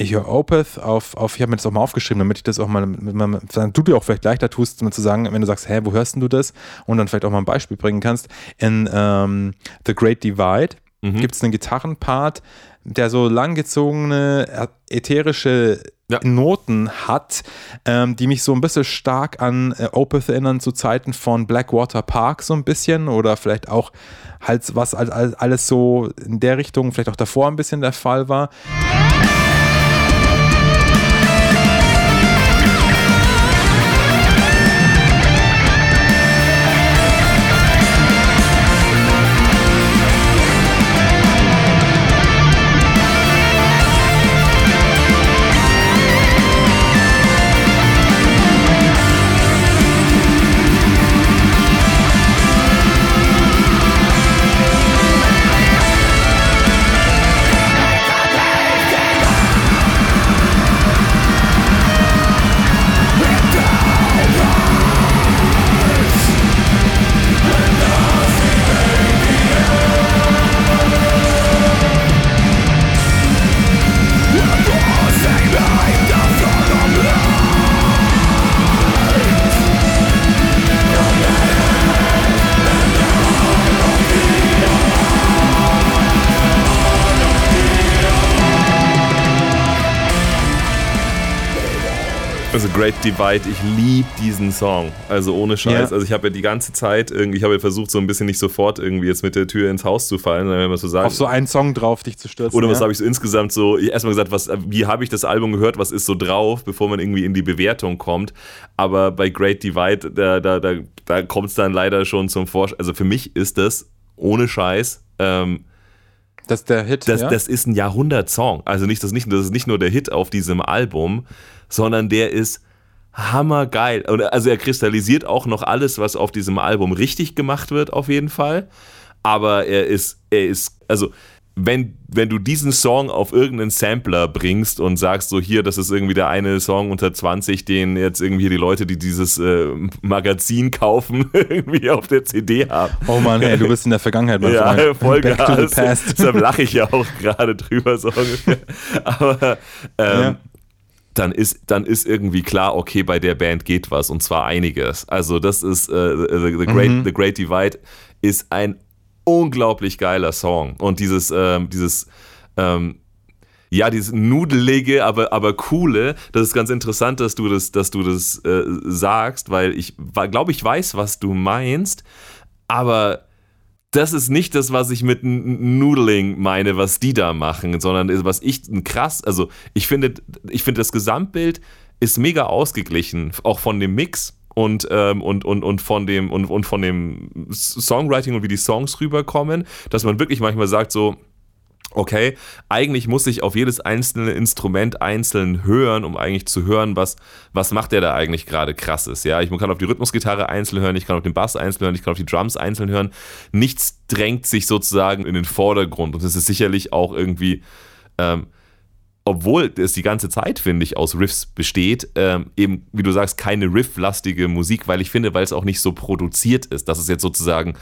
ich höre Opeth auf, auf ich habe mir das auch mal aufgeschrieben, damit ich das auch mal, dann du dir auch vielleicht leichter tust, mal zu sagen, wenn du sagst, hä, wo hörst du das? Und dann vielleicht auch mal ein Beispiel bringen kannst. In ähm, The Great Divide mhm. gibt es einen Gitarrenpart, der so langgezogene ätherische ja. Noten hat, ähm, die mich so ein bisschen stark an äh, Opeth erinnern zu Zeiten von Blackwater Park so ein bisschen oder vielleicht auch halt was alles so in der Richtung vielleicht auch davor ein bisschen der Fall war. Also Great Divide, ich liebe diesen Song. Also ohne Scheiß. Ja. Also ich habe ja die ganze Zeit irgendwie, ich habe ja versucht, so ein bisschen nicht sofort irgendwie jetzt mit der Tür ins Haus zu fallen, wenn man so sagen. Auf so einen Song drauf dich zu stürzen. Oder was habe ich so insgesamt so, erstmal gesagt, was, wie habe ich das Album gehört, was ist so drauf, bevor man irgendwie in die Bewertung kommt. Aber bei Great Divide, da, da, da, da kommt es dann leider schon zum Vorschein. Also für mich ist das ohne Scheiß. Ähm, das ist der Hit. Das, ja? das ist ein Jahrhundert-Song. Also nicht, das, nicht, das ist nicht nur der Hit auf diesem Album, sondern der ist hammergeil. Also er kristallisiert auch noch alles, was auf diesem Album richtig gemacht wird, auf jeden Fall. Aber er ist, er ist, also wenn, wenn du diesen Song auf irgendeinen Sampler bringst und sagst, so hier, das ist irgendwie der eine Song unter 20, den jetzt irgendwie die Leute, die dieses äh, Magazin kaufen, irgendwie auf der CD haben. Oh Mann, ey, du bist in der Vergangenheit, mein Ja, Freund. voll Back to the past. Deshalb lache ich ja auch gerade drüber, so ungefähr. Aber ähm, ja dann ist, dann ist irgendwie klar, okay, bei der Band geht was und zwar einiges. Also das ist äh, the, the, Great, mhm. the Great Divide ist ein unglaublich geiler Song und dieses, ähm, dieses ähm, ja, dieses nudelige, aber, aber coole, das ist ganz interessant, dass du das, dass du das äh, sagst, weil ich glaube, ich weiß, was du meinst, aber das ist nicht das, was ich mit Noodling meine, was die da machen, sondern was ich krass, also ich finde, ich finde das Gesamtbild ist mega ausgeglichen, auch von dem Mix und, ähm, und, und, und, von dem, und, und von dem Songwriting und wie die Songs rüberkommen, dass man wirklich manchmal sagt so, okay, eigentlich muss ich auf jedes einzelne Instrument einzeln hören, um eigentlich zu hören, was, was macht der da eigentlich gerade krasses. Ja, ich kann auf die Rhythmusgitarre einzeln hören, ich kann auf den Bass einzeln hören, ich kann auf die Drums einzeln hören. Nichts drängt sich sozusagen in den Vordergrund und das ist sicherlich auch irgendwie, ähm, obwohl es die ganze Zeit, finde ich, aus Riffs besteht, ähm, eben, wie du sagst, keine rifflastige Musik, weil ich finde, weil es auch nicht so produziert ist, dass es jetzt sozusagen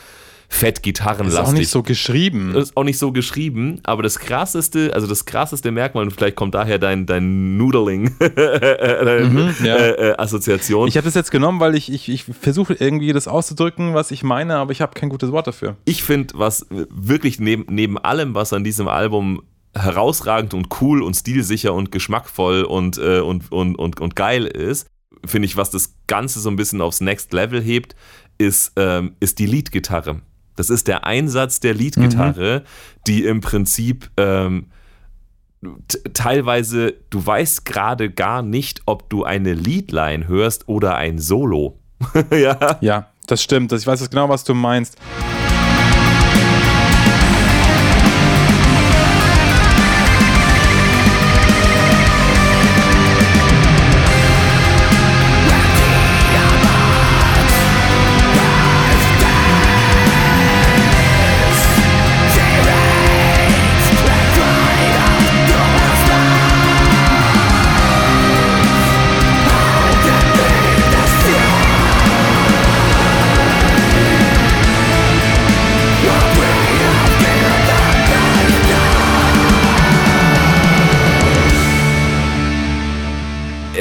fett gitarrenlastig. Ist auch nicht so geschrieben. Ist auch nicht so geschrieben, aber das krasseste, also das krasseste Merkmal, und vielleicht kommt daher dein, dein Noodling mhm, ja. äh, äh, Assoziation. Ich habe das jetzt genommen, weil ich, ich, ich versuche irgendwie das auszudrücken, was ich meine, aber ich habe kein gutes Wort dafür. Ich finde, was wirklich neben, neben allem, was an diesem Album herausragend und cool und stilsicher und geschmackvoll und, äh, und, und, und, und geil ist, finde ich, was das Ganze so ein bisschen aufs Next Level hebt, ist, ähm, ist die Leadgitarre. Das ist der Einsatz der Leadgitarre, mhm. die im Prinzip ähm, teilweise, du weißt gerade gar nicht, ob du eine Leadline hörst oder ein Solo. ja. ja, das stimmt. Ich weiß genau, was du meinst.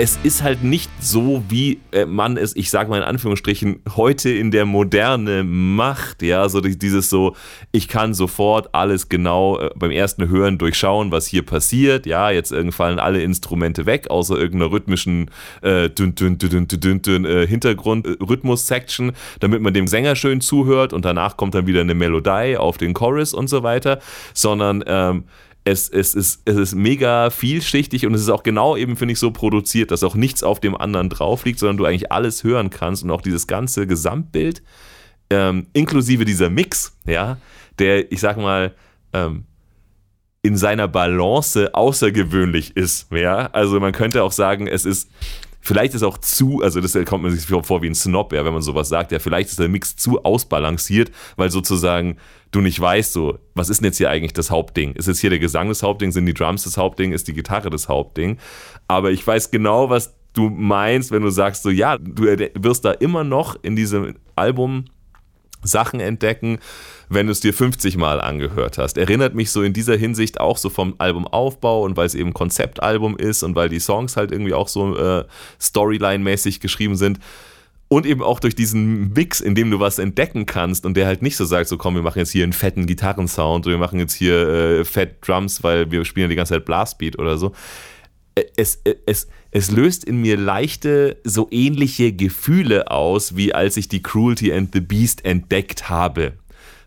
Es ist halt nicht so, wie äh, man es, ich sage mal in Anführungsstrichen, heute in der Moderne macht. Ja, so dieses so, ich kann sofort alles genau äh, beim ersten Hören durchschauen, was hier passiert. Ja, jetzt fallen alle Instrumente weg, außer irgendeiner rhythmischen äh, dün, dün, dün, dün, dün, äh, Hintergrund-Rhythmus-Section, damit man dem Sänger schön zuhört und danach kommt dann wieder eine Melodie auf den Chorus und so weiter, sondern ähm, es, es, ist, es ist mega vielschichtig und es ist auch genau eben, finde ich, so produziert, dass auch nichts auf dem anderen drauf liegt, sondern du eigentlich alles hören kannst und auch dieses ganze Gesamtbild, ähm, inklusive dieser Mix, ja, der, ich sag mal, ähm, in seiner Balance außergewöhnlich ist, ja. Also man könnte auch sagen, es ist vielleicht ist auch zu, also das kommt man sich vor wie ein Snob, ja, wenn man sowas sagt, ja, vielleicht ist der Mix zu ausbalanciert, weil sozusagen du nicht weißt, so, was ist denn jetzt hier eigentlich das Hauptding? Ist jetzt hier der Gesang das Hauptding? Sind die Drums das Hauptding? Ist die Gitarre das Hauptding? Aber ich weiß genau, was du meinst, wenn du sagst, so, ja, du wirst da immer noch in diesem Album Sachen entdecken, wenn du es dir 50 Mal angehört hast. Erinnert mich so in dieser Hinsicht auch so vom Albumaufbau und weil es eben Konzeptalbum ist und weil die Songs halt irgendwie auch so äh, Storyline-mäßig geschrieben sind und eben auch durch diesen Mix, in dem du was entdecken kannst und der halt nicht so sagt, so komm, wir machen jetzt hier einen fetten Gitarrensound oder wir machen jetzt hier äh, fett Drums, weil wir spielen die ganze Zeit Blastbeat oder so. es, es, es löst in mir leichte, so ähnliche Gefühle aus, wie als ich die Cruelty and the Beast entdeckt habe.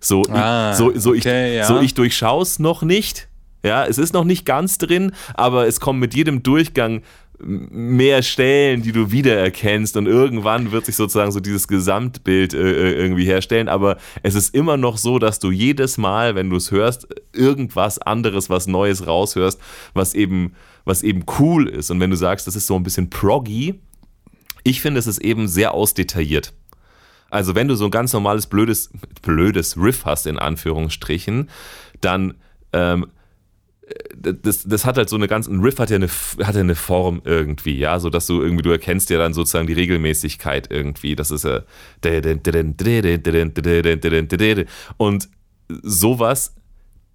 So, ah, ich, so, so, okay, ich, ja. so ich durchschaue es noch nicht. Ja, es ist noch nicht ganz drin, aber es kommt mit jedem Durchgang mehr Stellen, die du wiedererkennst und irgendwann wird sich sozusagen so dieses Gesamtbild äh, äh, irgendwie herstellen, aber es ist immer noch so, dass du jedes Mal, wenn du es hörst, irgendwas anderes, was Neues raushörst, was eben, was eben cool ist und wenn du sagst, das ist so ein bisschen proggy, ich finde, es ist eben sehr ausdetailliert. Also wenn du so ein ganz normales blödes, blödes Riff hast, in Anführungsstrichen, dann ähm, das, das hat halt so eine ganz, ein Riff hat ja eine, hat ja eine Form irgendwie, ja, so dass du irgendwie, du erkennst ja dann sozusagen die Regelmäßigkeit irgendwie, das ist ja und sowas,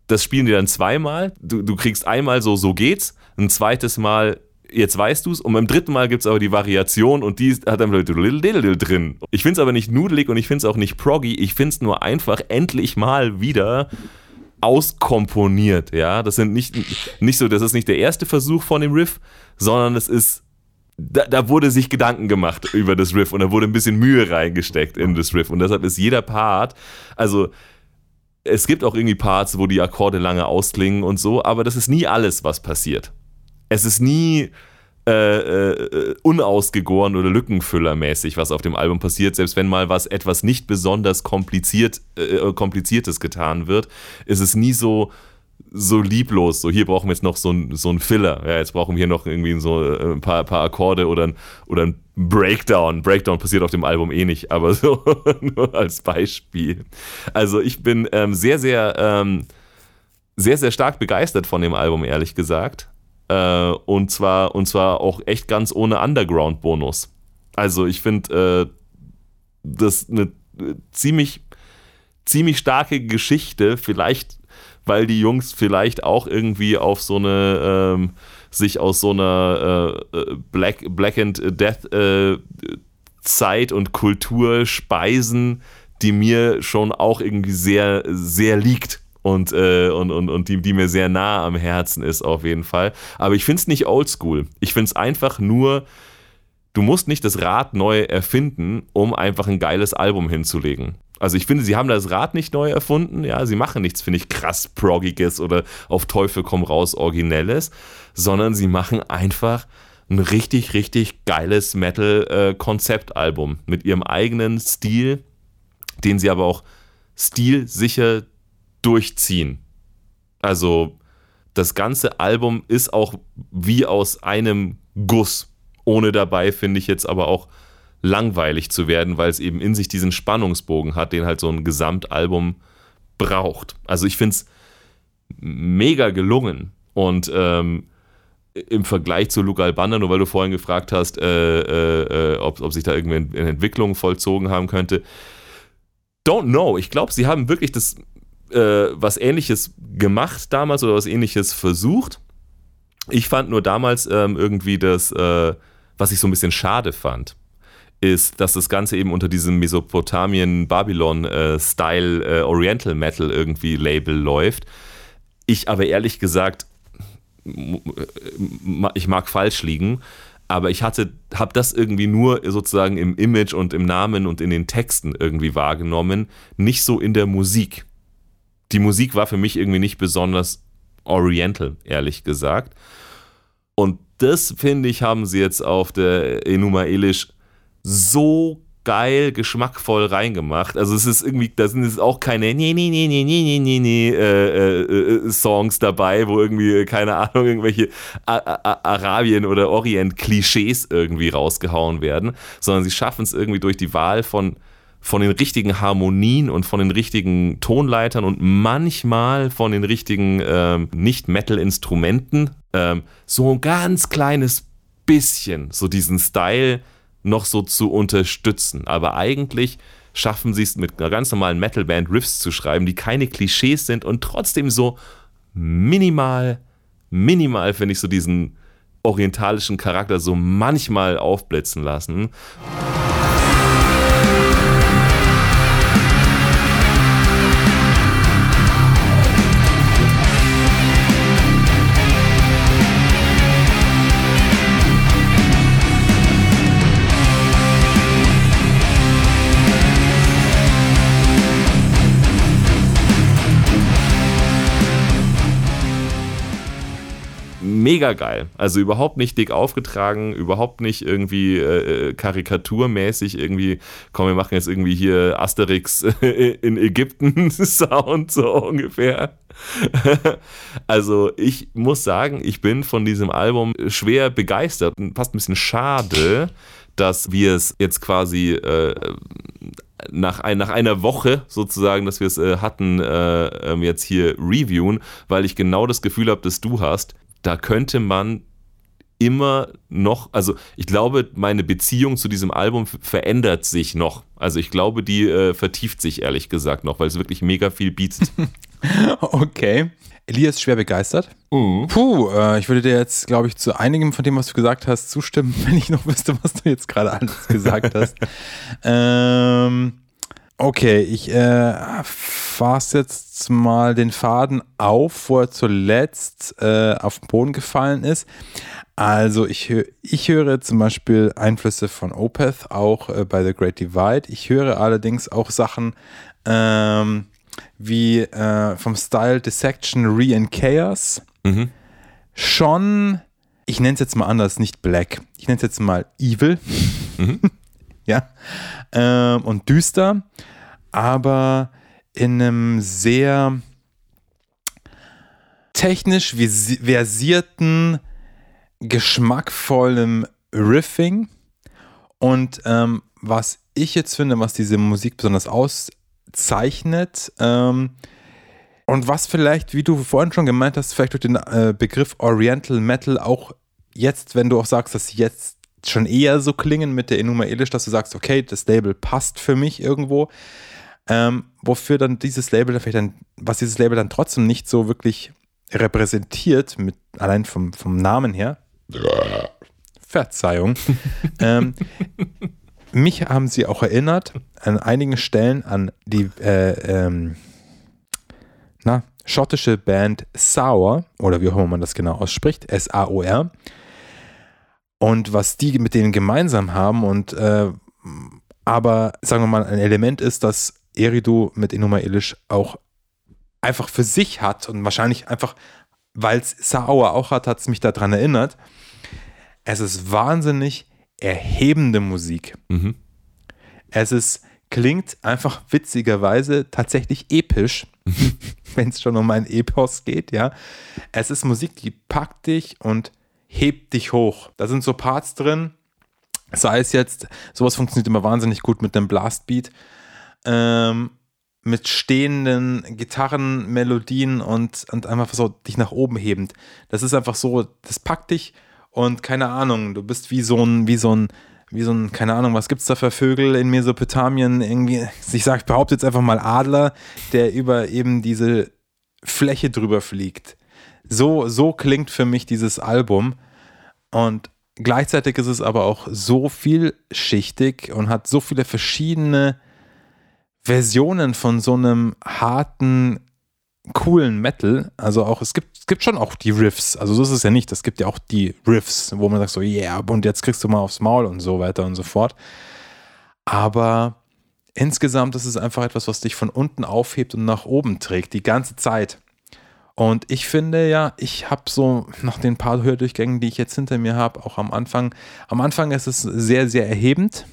das spielen die dann zweimal, du, du kriegst einmal so, so geht's, ein zweites Mal jetzt weißt du es. Und beim dritten Mal gibt es aber die Variation und die hat dann drin. Ich finde es aber nicht nudelig und ich finde es auch nicht proggy. Ich finde es nur einfach endlich mal wieder auskomponiert, ja. Das sind nicht, nicht so, das ist nicht der erste Versuch von dem Riff, sondern es ist, da, da, wurde sich Gedanken gemacht über das Riff und da wurde ein bisschen Mühe reingesteckt in das Riff und deshalb ist jeder Part, also es gibt auch irgendwie Parts, wo die Akkorde lange ausklingen und so, aber das ist nie alles, was passiert. Es ist nie, äh, äh, unausgegoren oder lückenfüllermäßig, was auf dem Album passiert. Selbst wenn mal was etwas nicht besonders kompliziert, äh, kompliziertes getan wird, ist es nie so so lieblos. So hier brauchen wir jetzt noch so ein, so ein Filler. Ja, jetzt brauchen wir hier noch irgendwie so äh, ein paar, paar Akkorde oder ein, oder ein Breakdown. Breakdown passiert auf dem Album eh nicht, aber so nur als Beispiel. Also ich bin ähm, sehr, sehr, ähm, sehr, sehr stark begeistert von dem Album, ehrlich gesagt. Äh, und, zwar, und zwar auch echt ganz ohne Underground-Bonus. Also ich finde äh, das eine äh, ziemlich, ziemlich starke Geschichte, vielleicht weil die Jungs vielleicht auch irgendwie auf so eine ähm, sich aus so einer äh, äh Black, Black and Death äh, Zeit und Kultur speisen, die mir schon auch irgendwie sehr, sehr liegt und, äh, und, und, und die, die mir sehr nah am Herzen ist, auf jeden Fall. Aber ich finde es nicht oldschool. Ich finde es einfach nur, du musst nicht das Rad neu erfinden, um einfach ein geiles Album hinzulegen. Also ich finde, sie haben das Rad nicht neu erfunden, ja, sie machen nichts, finde ich, krass Proggiges oder auf Teufel komm raus Originelles, sondern sie machen einfach ein richtig, richtig geiles Metal-Konzeptalbum äh, mit ihrem eigenen Stil, den sie aber auch stilsicher durchziehen. Also das ganze Album ist auch wie aus einem Guss, ohne dabei, finde ich jetzt aber auch langweilig zu werden, weil es eben in sich diesen Spannungsbogen hat, den halt so ein Gesamtalbum braucht. Also ich finde es mega gelungen und ähm, im Vergleich zu Luca Albander, nur weil du vorhin gefragt hast, äh, äh, äh ob, ob sich da irgendwie eine Entwicklung vollzogen haben könnte. Don't know. Ich glaube, sie haben wirklich das äh, was ähnliches gemacht damals oder was ähnliches versucht. Ich fand nur damals ähm, irgendwie das, äh, was ich so ein bisschen schade fand, ist, dass das Ganze eben unter diesem Mesopotamien-Babylon-Style äh, äh, Oriental Metal irgendwie Label läuft. Ich aber ehrlich gesagt, ich mag falsch liegen, aber ich hatte, habe das irgendwie nur sozusagen im Image und im Namen und in den Texten irgendwie wahrgenommen, nicht so in der Musik die Musik war für mich irgendwie nicht besonders oriental, ehrlich gesagt. Und das, finde ich, haben sie jetzt auf der Enuma Elish so geil, geschmackvoll reingemacht. Also es ist irgendwie, da sind jetzt auch keine nee, nee, nee, nee, nee, nee, nee, äh, äh, Songs dabei, wo irgendwie, keine Ahnung, irgendwelche Arabien- oder Orient-Klischees irgendwie rausgehauen werden, sondern sie schaffen es irgendwie durch die Wahl von von den richtigen Harmonien und von den richtigen Tonleitern und manchmal von den richtigen ähm, Nicht-Metal-Instrumenten ähm, so ein ganz kleines bisschen so diesen Style noch so zu unterstützen. Aber eigentlich schaffen sie es mit einer ganz normalen Metal-Band Riffs zu schreiben, die keine Klischees sind und trotzdem so minimal, minimal finde ich so diesen orientalischen Charakter so manchmal aufblitzen lassen. Mega geil. Also überhaupt nicht dick aufgetragen, überhaupt nicht irgendwie äh, karikaturmäßig irgendwie, komm, wir machen jetzt irgendwie hier Asterix in Ägypten Sound so ungefähr. also ich muss sagen, ich bin von diesem Album schwer begeistert und fast ein bisschen schade, dass wir es jetzt quasi äh, nach, ein, nach einer Woche sozusagen, dass wir es äh, hatten, äh, ähm, jetzt hier reviewen, weil ich genau das Gefühl habe, dass du hast, da könnte man immer noch, also ich glaube, meine Beziehung zu diesem Album verändert sich noch. Also ich glaube, die äh, vertieft sich ehrlich gesagt noch, weil es wirklich mega viel bietet. okay. Elias schwer begeistert. Mhm. Puh, äh, ich würde dir jetzt, glaube ich, zu einigem von dem, was du gesagt hast, zustimmen, wenn ich noch wüsste, was du jetzt gerade alles gesagt hast. ähm, okay, ich äh, fasse jetzt mal den Faden auf, wo er zuletzt äh, auf den Boden gefallen ist. Also ich, hö ich höre zum Beispiel Einflüsse von Opeth, auch äh, bei The Great Divide. Ich höre allerdings auch Sachen, ähm, wie äh, vom Style Dissection Re and Chaos. Mhm. Schon, ich nenne es jetzt mal anders, nicht Black. Ich nenne es jetzt mal Evil. Mhm. Ja. Ähm, und düster, aber in einem sehr technisch versierten, geschmackvollen Riffing. Und ähm, was ich jetzt finde, was diese Musik besonders aus zeichnet. Ähm, und was vielleicht, wie du vorhin schon gemeint hast, vielleicht durch den äh, Begriff Oriental Metal auch jetzt, wenn du auch sagst, dass jetzt schon eher so klingen mit der Enuma Elish, dass du sagst, okay, das Label passt für mich irgendwo. Ähm, wofür dann dieses Label vielleicht dann, was dieses Label dann trotzdem nicht so wirklich repräsentiert, mit, allein vom, vom Namen her. Verzeihung. ähm, mich haben sie auch erinnert an einigen Stellen an die äh, ähm, na, schottische Band Sour, oder wie auch immer man das genau ausspricht, S-A-O-R. Und was die mit denen gemeinsam haben und äh, aber sagen wir mal ein Element ist, dass Eridu mit Enuma Elish auch einfach für sich hat und wahrscheinlich einfach, weil es Sauer auch hat, hat es mich daran erinnert. Es ist wahnsinnig erhebende Musik. Mhm. Es ist, klingt einfach witzigerweise tatsächlich episch, wenn es schon um ein Epos geht, ja. Es ist Musik, die packt dich und hebt dich hoch. Da sind so Parts drin, sei es jetzt, sowas funktioniert immer wahnsinnig gut mit dem Blastbeat, ähm, mit stehenden Gitarrenmelodien und, und einfach so dich nach oben hebend. Das ist einfach so, das packt dich und keine Ahnung, du bist wie so ein, wie so ein, wie so ein, keine Ahnung, was gibt es da für Vögel in Mesopotamien? Irgendwie, ich sag, ich behaupte jetzt einfach mal Adler, der über eben diese Fläche drüber fliegt. So, so klingt für mich dieses Album. Und gleichzeitig ist es aber auch so vielschichtig und hat so viele verschiedene Versionen von so einem harten coolen Metal. Also auch, es gibt, es gibt schon auch die Riffs. Also so ist es ja nicht. Es gibt ja auch die Riffs, wo man sagt so, yeah, und jetzt kriegst du mal aufs Maul und so weiter und so fort. Aber insgesamt ist es einfach etwas, was dich von unten aufhebt und nach oben trägt, die ganze Zeit. Und ich finde ja, ich habe so nach den paar Hördurchgängen, die ich jetzt hinter mir habe, auch am Anfang, am Anfang ist es sehr, sehr erhebend.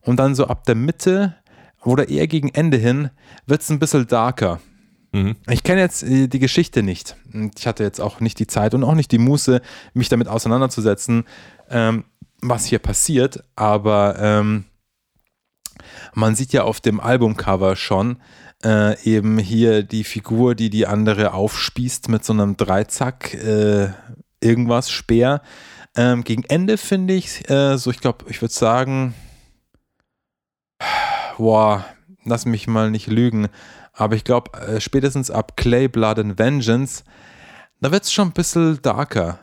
Und dann so ab der Mitte oder eher gegen Ende hin wird es ein bisschen darker. Mhm. Ich kenne jetzt äh, die Geschichte nicht. Ich hatte jetzt auch nicht die Zeit und auch nicht die Muße, mich damit auseinanderzusetzen, ähm, was hier passiert. Aber ähm, man sieht ja auf dem Albumcover schon äh, eben hier die Figur, die die andere aufspießt mit so einem Dreizack, äh, irgendwas, Speer. Ähm, gegen Ende finde ich, äh, so ich glaube, ich würde sagen, boah, lass mich mal nicht lügen, aber ich glaube, äh, spätestens ab Clay, Blood and Vengeance, da wird es schon ein bisschen darker.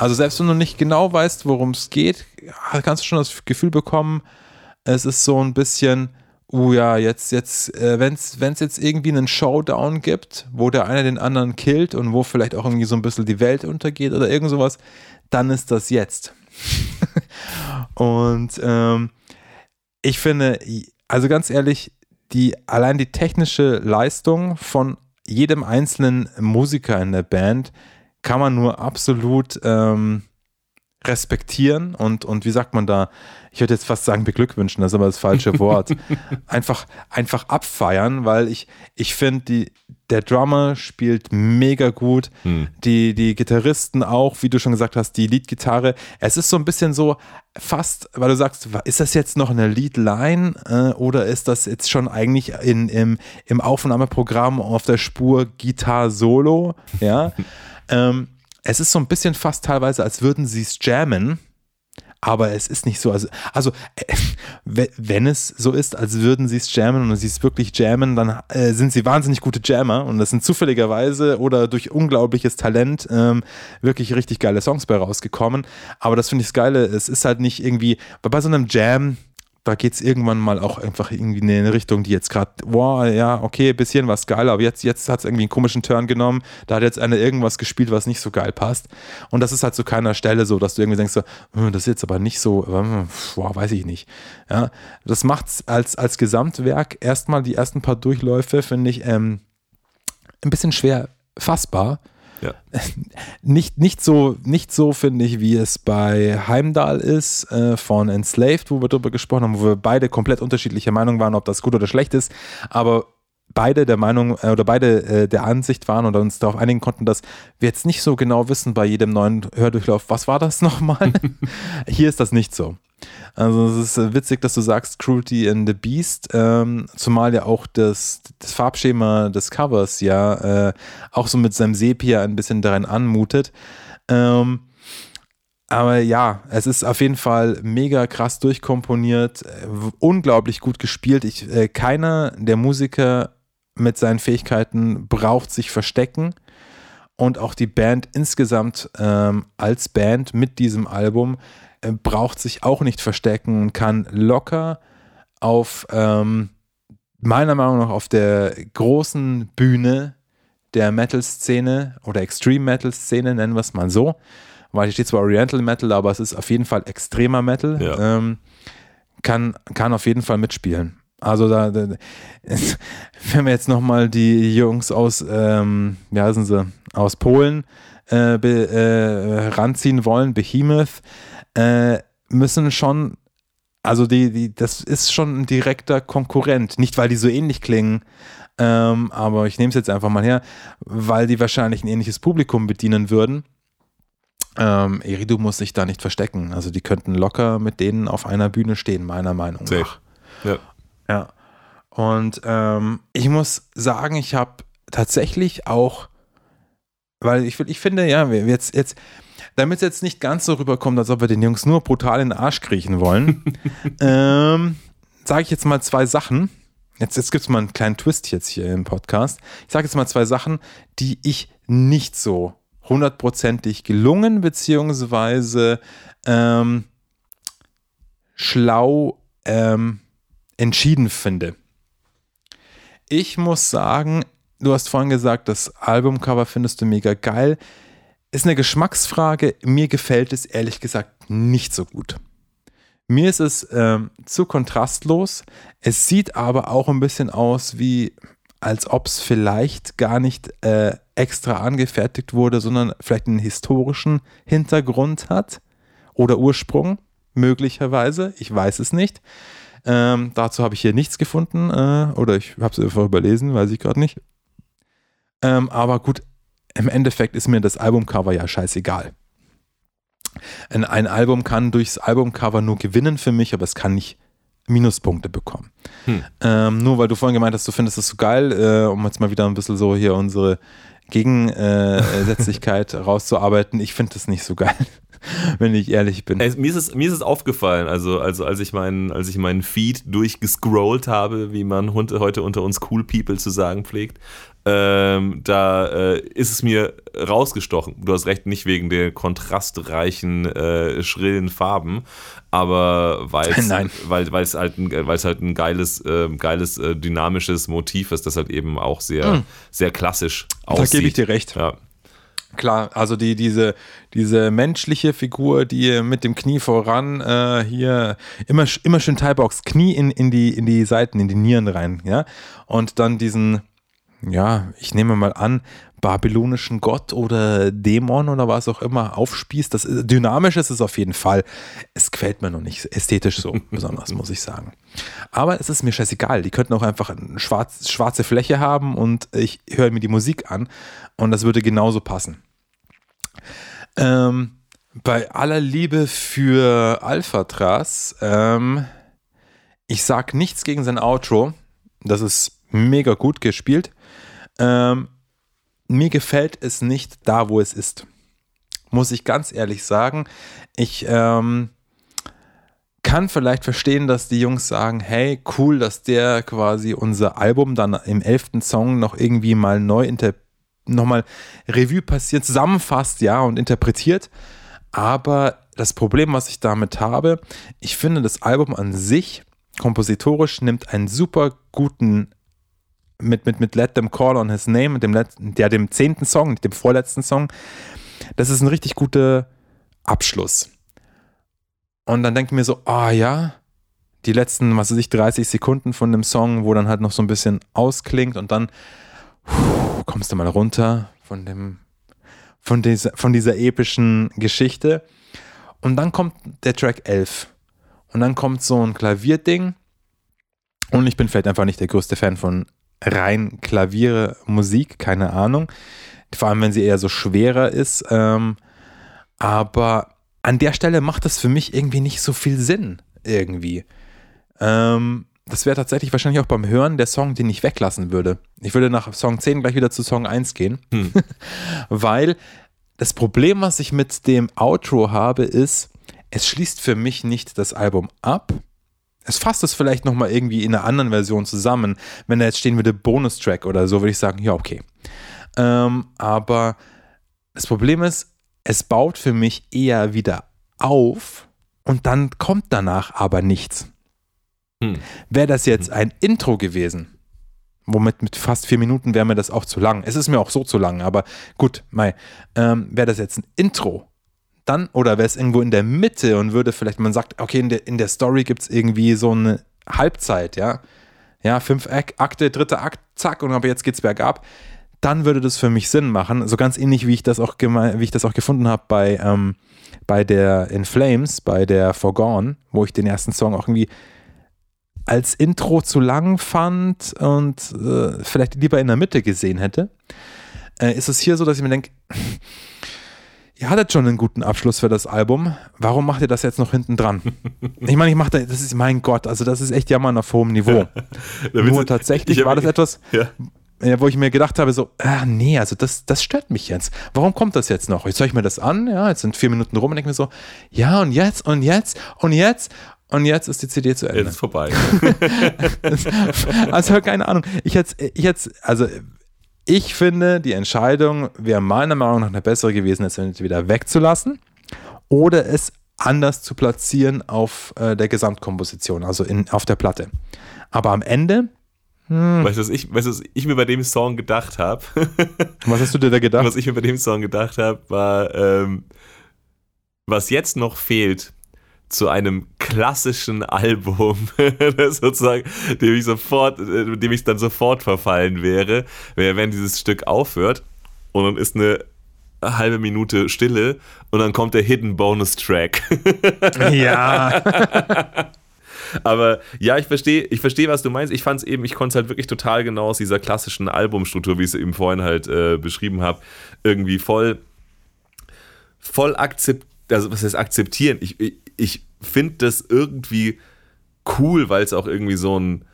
Also selbst wenn du nicht genau weißt, worum es geht, kannst du schon das Gefühl bekommen, es ist so ein bisschen, uh ja, jetzt, jetzt, äh, wenn es jetzt irgendwie einen Showdown gibt, wo der eine den anderen killt und wo vielleicht auch irgendwie so ein bisschen die Welt untergeht oder irgend sowas, dann ist das jetzt. und ähm, ich finde, also ganz ehrlich, die, allein die technische Leistung von jedem einzelnen Musiker in der Band kann man nur absolut ähm, respektieren und, und wie sagt man da, ich würde jetzt fast sagen beglückwünschen, das ist aber das falsche Wort, einfach, einfach abfeiern, weil ich, ich finde, der Drummer spielt mega gut, hm. die, die Gitarristen auch, wie du schon gesagt hast, die Leadgitarre, es ist so ein bisschen so fast, weil du sagst, ist das jetzt noch eine Leadline äh, oder ist das jetzt schon eigentlich in, im, im Aufnahmeprogramm auf der Spur Gitar Solo, ja, ähm, es ist so ein bisschen fast teilweise, als würden sie es jammen, aber es ist nicht so. Also, also äh, wenn es so ist, als würden sie es jammen und sie es wirklich jammen, dann äh, sind sie wahnsinnig gute Jammer und das sind zufälligerweise oder durch unglaubliches Talent ähm, wirklich richtig geile Songs bei rausgekommen. Aber das finde ich das Geile. Es ist halt nicht irgendwie, bei so einem Jam, da geht es irgendwann mal auch einfach irgendwie in eine Richtung, die jetzt gerade, wow, ja, okay, bisschen was geil, aber jetzt, jetzt hat es irgendwie einen komischen Turn genommen. Da hat jetzt einer irgendwas gespielt, was nicht so geil passt. Und das ist halt zu keiner Stelle so, dass du irgendwie denkst, so, hm, das ist jetzt aber nicht so, hm, wow, weiß ich nicht. Ja, das macht es als, als Gesamtwerk erstmal die ersten paar Durchläufe, finde ich, ähm, ein bisschen schwer fassbar ja. Nicht, nicht so, nicht so finde ich, wie es bei Heimdall ist, äh, von Enslaved, wo wir darüber gesprochen haben, wo wir beide komplett unterschiedlicher Meinung waren, ob das gut oder schlecht ist. Aber beide der Meinung äh, oder beide äh, der Ansicht waren und uns darauf einigen konnten, dass wir jetzt nicht so genau wissen bei jedem neuen Hördurchlauf, was war das nochmal? Hier ist das nicht so. Also es ist äh, witzig, dass du sagst Cruelty in the Beast, ähm, zumal ja auch das, das, Farbschema des Covers ja äh, auch so mit seinem Sepia ein bisschen darin anmutet. Ähm, aber ja, es ist auf jeden Fall mega krass durchkomponiert, äh, unglaublich gut gespielt. Ich, äh, keiner der Musiker mit seinen Fähigkeiten braucht sich verstecken. Und auch die Band insgesamt ähm, als Band mit diesem Album braucht sich auch nicht verstecken und kann locker auf, ähm, meiner Meinung nach, auf der großen Bühne der Metal-Szene oder Extreme-Metal-Szene, nennen wir es mal so, weil hier steht zwar Oriental Metal, aber es ist auf jeden Fall extremer Metal, ja. ähm, kann, kann auf jeden Fall mitspielen. Also da, da wenn wir jetzt nochmal die Jungs aus, ähm, wie heißen sie, aus Polen äh, be, äh, ranziehen wollen, Behemoth, äh, müssen schon, also die, die, das ist schon ein direkter Konkurrent. Nicht, weil die so ähnlich klingen, ähm, aber ich nehme es jetzt einfach mal her, weil die wahrscheinlich ein ähnliches Publikum bedienen würden. Ähm, Eridu muss sich da nicht verstecken. Also die könnten locker mit denen auf einer Bühne stehen, meiner Meinung Safe. nach. Ja. ja. Und ähm, ich muss sagen, ich habe tatsächlich auch, weil ich, ich finde, ja, jetzt, jetzt, damit es jetzt nicht ganz so rüberkommt, als ob wir den Jungs nur brutal in den Arsch kriechen wollen, ähm, sage ich jetzt mal zwei Sachen. Jetzt, jetzt gibt es mal einen kleinen Twist jetzt hier im Podcast. Ich sage jetzt mal zwei Sachen, die ich nicht so hundertprozentig gelungen, beziehungsweise ähm, schlau ähm, entschieden finde. Ich muss sagen, du hast vorhin gesagt, das Albumcover findest du mega geil. Ist eine Geschmacksfrage. Mir gefällt es ehrlich gesagt nicht so gut. Mir ist es ähm, zu kontrastlos. Es sieht aber auch ein bisschen aus wie, als ob es vielleicht gar nicht äh, extra angefertigt wurde, sondern vielleicht einen historischen Hintergrund hat oder Ursprung, möglicherweise. Ich weiß es nicht. Ähm, dazu habe ich hier nichts gefunden äh, oder ich habe es einfach überlesen, weiß ich gerade nicht. Ähm, aber gut, im Endeffekt ist mir das Albumcover ja scheißegal. Ein, ein Album kann durchs Albumcover nur gewinnen für mich, aber es kann nicht Minuspunkte bekommen. Hm. Ähm, nur weil du vorhin gemeint hast, du findest das so geil, äh, um jetzt mal wieder ein bisschen so hier unsere Gegensätzlichkeit rauszuarbeiten. Ich finde das nicht so geil. wenn ich ehrlich bin. Ey, mir, ist es, mir ist es aufgefallen, also, also als, ich meinen, als ich meinen Feed durchgescrollt habe, wie man heute unter uns Cool People zu sagen pflegt, ähm, da äh, ist es mir rausgestochen. Du hast recht, nicht wegen der kontrastreichen, äh, schrillen Farben, aber weil's, weil es halt ein, weil's halt ein geiles, äh, geiles dynamisches Motiv ist, das halt eben auch sehr, mm. sehr klassisch aussieht. Da gebe ich dir recht. Ja. Klar, also die, diese, diese menschliche Figur, die mit dem Knie voran äh, hier immer, immer schön Teilbox, Knie in, in, die, in die Seiten, in die Nieren rein, ja. Und dann diesen, ja, ich nehme mal an, babylonischen Gott oder Dämon oder was auch immer aufspießt. Das ist, dynamisch ist es auf jeden Fall. Es gefällt mir noch nicht ästhetisch so besonders, muss ich sagen. Aber es ist mir scheißegal. Die könnten auch einfach eine schwarz, schwarze Fläche haben und ich höre mir die Musik an und das würde genauso passen. Ähm, bei aller Liebe für Alphatras, ähm, ich sag nichts gegen sein Outro. Das ist mega gut gespielt. Ähm, mir gefällt es nicht da, wo es ist. Muss ich ganz ehrlich sagen. Ich ähm, kann vielleicht verstehen, dass die Jungs sagen, hey, cool, dass der quasi unser Album dann im elften Song noch irgendwie mal neu nochmal Revue passiert, zusammenfasst, ja, und interpretiert. Aber das Problem, was ich damit habe, ich finde, das Album an sich kompositorisch nimmt einen super guten mit, mit, mit Let Them Call on His Name, dem letzten, der dem zehnten Song, dem vorletzten Song, das ist ein richtig guter Abschluss. Und dann denke ich mir so, ah oh, ja, die letzten, was weiß ich, 30 Sekunden von dem Song, wo dann halt noch so ein bisschen ausklingt und dann puh, kommst du mal runter von dem, von dieser, von dieser epischen Geschichte. Und dann kommt der Track 11. Und dann kommt so ein Klavierding. Und ich bin vielleicht einfach nicht der größte Fan von rein Klaviere, Musik, keine Ahnung. Vor allem, wenn sie eher so schwerer ist. Ähm, aber an der Stelle macht das für mich irgendwie nicht so viel Sinn. Irgendwie. Ähm, das wäre tatsächlich wahrscheinlich auch beim Hören der Song, den ich weglassen würde. Ich würde nach Song 10 gleich wieder zu Song 1 gehen. Hm. Weil das Problem, was ich mit dem Outro habe, ist, es schließt für mich nicht das Album ab, es fasst es vielleicht nochmal irgendwie in einer anderen Version zusammen. Wenn da jetzt stehen würde Bonustrack oder so, würde ich sagen, ja, okay. Ähm, aber das Problem ist, es baut für mich eher wieder auf und dann kommt danach aber nichts. Hm. Wäre das jetzt hm. ein Intro gewesen, womit mit fast vier Minuten wäre mir das auch zu lang. Es ist mir auch so zu lang, aber gut, Mai, ähm, wäre das jetzt ein Intro, dann, oder wäre es irgendwo in der Mitte und würde vielleicht, man sagt, okay, in der, in der Story gibt es irgendwie so eine Halbzeit, ja. Ja, fünf Akte, dritter Akt, zack, und aber jetzt geht's bergab. Dann würde das für mich Sinn machen. So ganz ähnlich, wie ich das auch, wie ich das auch gefunden habe bei, ähm, bei der In Flames, bei der Forgone, wo ich den ersten Song auch irgendwie als Intro zu lang fand und äh, vielleicht lieber in der Mitte gesehen hätte, äh, ist es hier so, dass ich mir denke, ihr hattet schon einen guten Abschluss für das Album. Warum macht ihr das jetzt noch hinten dran? ich meine, ich mache das, das ist mein Gott, also das ist echt Jammern auf hohem Niveau. Nur tatsächlich war das etwas, ja. wo ich mir gedacht habe, so, ah, nee, also das, das stört mich jetzt. Warum kommt das jetzt noch? Jetzt höre ich mir das an, ja, jetzt sind vier Minuten rum und denke mir so, ja, und jetzt, und jetzt, und jetzt, und jetzt ist die CD zu Ende. Jetzt ist vorbei. also keine Ahnung. Ich jetzt, ich jetzt, also ich finde, die Entscheidung wäre meiner Meinung nach eine bessere gewesen, es entweder wegzulassen oder es anders zu platzieren auf äh, der Gesamtkomposition, also in, auf der Platte. Aber am Ende. Hm. Weißt du, was ich, weißt was ich mir bei dem Song gedacht habe? was hast du dir da gedacht? Was ich mir bei dem Song gedacht habe, war, ähm, was jetzt noch fehlt, zu einem klassischen Album, sozusagen, dem ich sofort, dem ich dann sofort verfallen wäre, wenn dieses Stück aufhört und dann ist eine halbe Minute Stille und dann kommt der Hidden Bonus Track. ja. Aber ja, ich verstehe, ich verstehe, was du meinst. Ich fand es eben, ich konnte es halt wirklich total genau aus dieser klassischen Albumstruktur, wie ich es eben vorhin halt äh, beschrieben habe, irgendwie voll, voll akzeptieren. Also, was heißt akzeptieren? Ich, ich, ich finde das irgendwie cool, weil es auch irgendwie so ein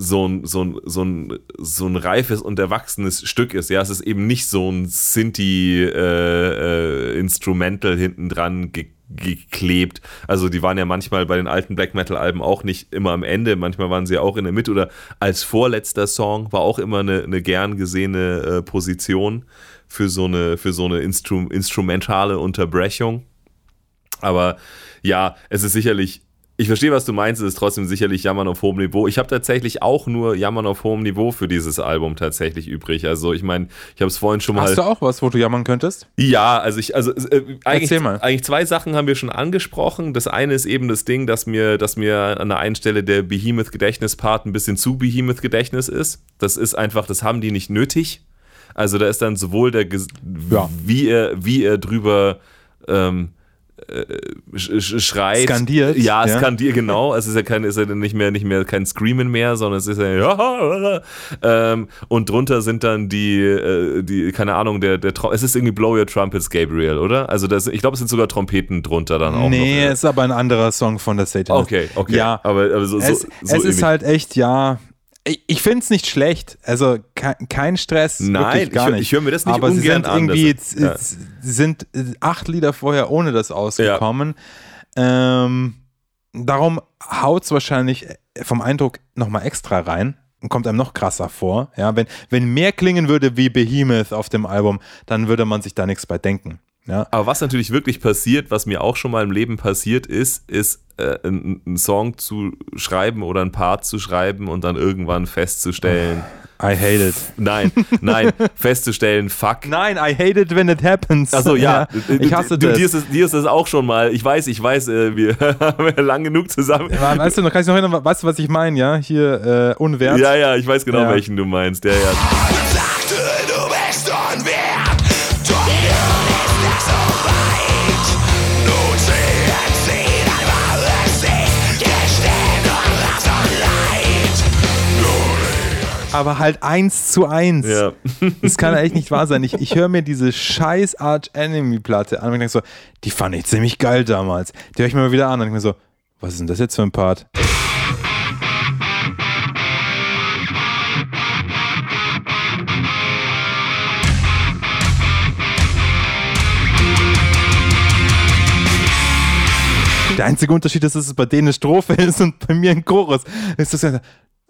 so ein, so ein, so ein, so ein reifes und erwachsenes Stück ist. Ja, es ist eben nicht so ein Sinti-Instrumental äh, äh, hinten dran ge geklebt. Also die waren ja manchmal bei den alten Black Metal-Alben auch nicht immer am Ende, manchmal waren sie ja auch in der Mitte oder als vorletzter Song war auch immer eine, eine gern gesehene äh, Position für so eine, für so eine Instru instrumentale Unterbrechung. Aber ja, es ist sicherlich ich verstehe, was du meinst, es ist trotzdem sicherlich Jammern auf hohem Niveau. Ich habe tatsächlich auch nur Jammern auf hohem Niveau für dieses Album tatsächlich übrig. Also ich meine, ich habe es vorhin schon mal. Hast du auch was, wo du jammern könntest? Ja, also ich, also äh, eigentlich, eigentlich zwei Sachen haben wir schon angesprochen. Das eine ist eben das Ding, dass mir, dass mir an der einen Stelle der Behemoth-Gedächtnis-Part ein bisschen zu Behemoth-Gedächtnis ist. Das ist einfach, das haben die nicht nötig. Also da ist dann sowohl der, ja. wie er, wie er drüber ähm, äh, schreit. Skandiert. Ja, ja, skandiert, genau. Es ist ja kein, ist ja nicht mehr, nicht mehr kein Screamen mehr, sondern es ist ja, ja ähm, und drunter sind dann die, äh, die, keine Ahnung, der, der, es ist irgendwie Blow Your Trumpets Gabriel, oder? Also das, ich glaube, es sind sogar Trompeten drunter dann auch. Nee, es ist aber ein anderer Song von der Satan. Okay, okay. Ja, aber, aber so, es, so, so es ist halt echt, ja, ich finde es nicht schlecht. Also kein Stress. Nein, gar ich, nicht. ich höre mir das nicht Aber ungern sie sind an. irgendwie ja. sind acht Lieder vorher ohne das ausgekommen. Ja. Ähm, darum haut es wahrscheinlich vom Eindruck nochmal extra rein und kommt einem noch krasser vor. Ja, wenn, wenn mehr klingen würde wie Behemoth auf dem Album, dann würde man sich da nichts bei denken. Ja. Aber was natürlich wirklich passiert, was mir auch schon mal im Leben passiert ist, ist äh, einen Song zu schreiben oder ein Part zu schreiben und dann irgendwann festzustellen. I hate it. Nein, nein, festzustellen, fuck. Nein, I hate it when it happens. Achso, ja. ja. Ich hasse du, das. Dir ist, es, dir ist es auch schon mal. Ich weiß, ich weiß, äh, wir haben ja lang genug zusammen. Ja, weißt du, noch, kann ich noch erinnern, weißt du, was ich meine, ja? Hier, äh, unwert. Ja, ja, ich weiß genau, ja. welchen du meinst. Ja, ja. Aber halt eins zu eins. Ja. Das kann eigentlich nicht wahr sein. Ich, ich höre mir diese scheiß Arch Enemy Platte an und denke so, die fand ich ziemlich geil damals. Die höre ich mir mal wieder an und denke mir so, was ist denn das jetzt für ein Part? Der einzige Unterschied ist, dass es bei denen eine Strophe ist und bei mir ein Chorus. Ist das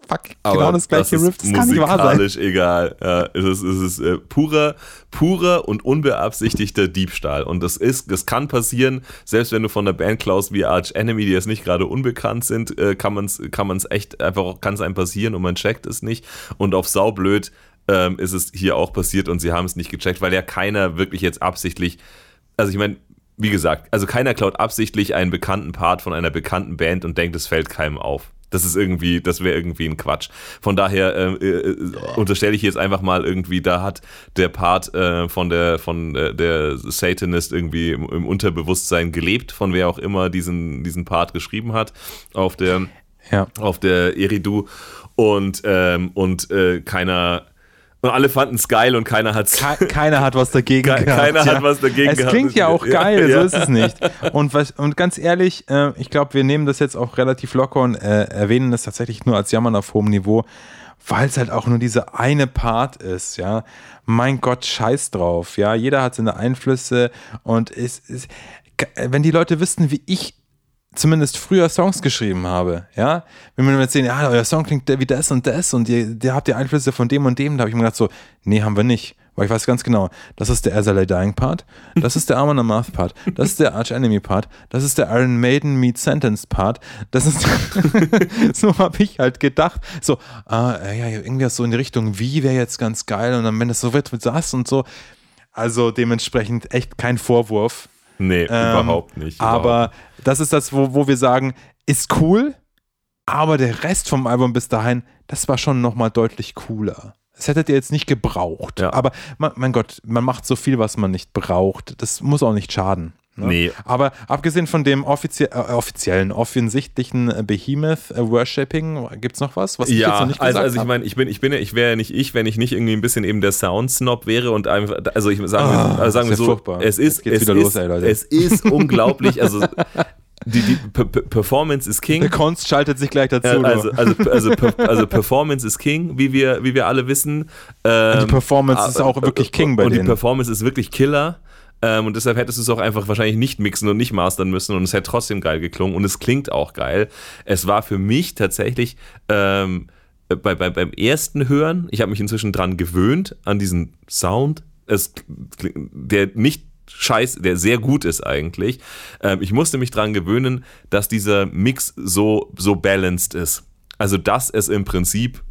fuck, Aber genau das gleiche das Riff. Das kann nicht wahr sein. egal. Ja, es ist, es ist äh, purer, purer und unbeabsichtigter Diebstahl. Und das ist, das kann passieren, selbst wenn du von der Band klaust wie Arch Enemy, die jetzt nicht gerade unbekannt sind, äh, kann man es kann man's echt einfach, kann es einem passieren und man checkt es nicht. Und auf saublöd ähm, ist es hier auch passiert und sie haben es nicht gecheckt, weil ja keiner wirklich jetzt absichtlich, also ich meine, wie gesagt, also keiner klaut absichtlich einen bekannten Part von einer bekannten Band und denkt, es fällt keinem auf. Das ist irgendwie, das wäre irgendwie ein Quatsch. Von daher äh, äh, unterstelle ich jetzt einfach mal irgendwie, da hat der Part äh, von der von der, der Satanist irgendwie im, im, Unterbewusstsein gelebt, von wer auch immer diesen diesen Part geschrieben hat auf der ja. auf der Eridu und ähm, und äh, keiner und alle fanden es geil und keiner hat's. Ke keiner hat was dagegen Ke gehabt. Keiner ja. hat was dagegen es gehabt. Es klingt ja auch geil, ja. so ist es nicht. Und, was, und ganz ehrlich, äh, ich glaube, wir nehmen das jetzt auch relativ locker und äh, erwähnen das tatsächlich nur als Jammern auf hohem Niveau, weil es halt auch nur dieser eine Part ist, ja. Mein Gott, scheiß drauf, ja. Jeder hat seine Einflüsse und es ist, wenn die Leute wüssten, wie ich zumindest früher Songs geschrieben habe, ja, wenn wir jetzt sehen, ja, euer Song klingt wie das und das und ihr, ihr habt ihr Einflüsse von dem und dem, da habe ich mir gedacht so, nee, haben wir nicht, weil ich weiß ganz genau, das ist der Azalea Dying Part, das ist der Amon Amarth Part, das ist der Arch Enemy Part, das ist der Iron Maiden Meet Sentenced Part, das ist, so habe ich halt gedacht, so, ah, ja, irgendwie so in die Richtung, wie wäre jetzt ganz geil und dann, wenn es so wird, wird das und so, also dementsprechend echt kein Vorwurf, Nee, ähm, überhaupt nicht. Überhaupt. Aber das ist das, wo, wo wir sagen, ist cool, aber der Rest vom Album bis dahin, das war schon nochmal deutlich cooler. Das hättet ihr jetzt nicht gebraucht. Ja. Aber mein Gott, man macht so viel, was man nicht braucht. Das muss auch nicht schaden. Ne? Nee. Aber abgesehen von dem offizie äh, offiziellen, offensichtlichen äh, Behemoth äh, Worshipping, gibt es noch was, was ich ja, jetzt noch nicht also, also ich meine, ich bin, ich bin, ich wäre ja nicht ich, wenn ich nicht irgendwie ein bisschen eben der Sound-Snob wäre und einfach, also ich sagen, oh, wir, also sagen wir so, furchtbar. es ist, es los, ist, ey, es ist unglaublich, also die, die P P Performance ist King. Der Konst schaltet sich gleich dazu. Ja, also, also, also, also, Performance ist King, wie wir, wie wir alle wissen. Ähm, die Performance ist auch wirklich King bei und denen. Und die Performance ist wirklich Killer. Ähm, und deshalb hättest du es auch einfach wahrscheinlich nicht mixen und nicht mastern müssen und es hätte trotzdem geil geklungen und es klingt auch geil. Es war für mich tatsächlich ähm, bei, bei, beim ersten Hören, ich habe mich inzwischen dran gewöhnt, an diesen Sound, es, der nicht scheiß, der sehr gut ist eigentlich. Ähm, ich musste mich dran gewöhnen, dass dieser Mix so, so balanced ist. Also, dass es im Prinzip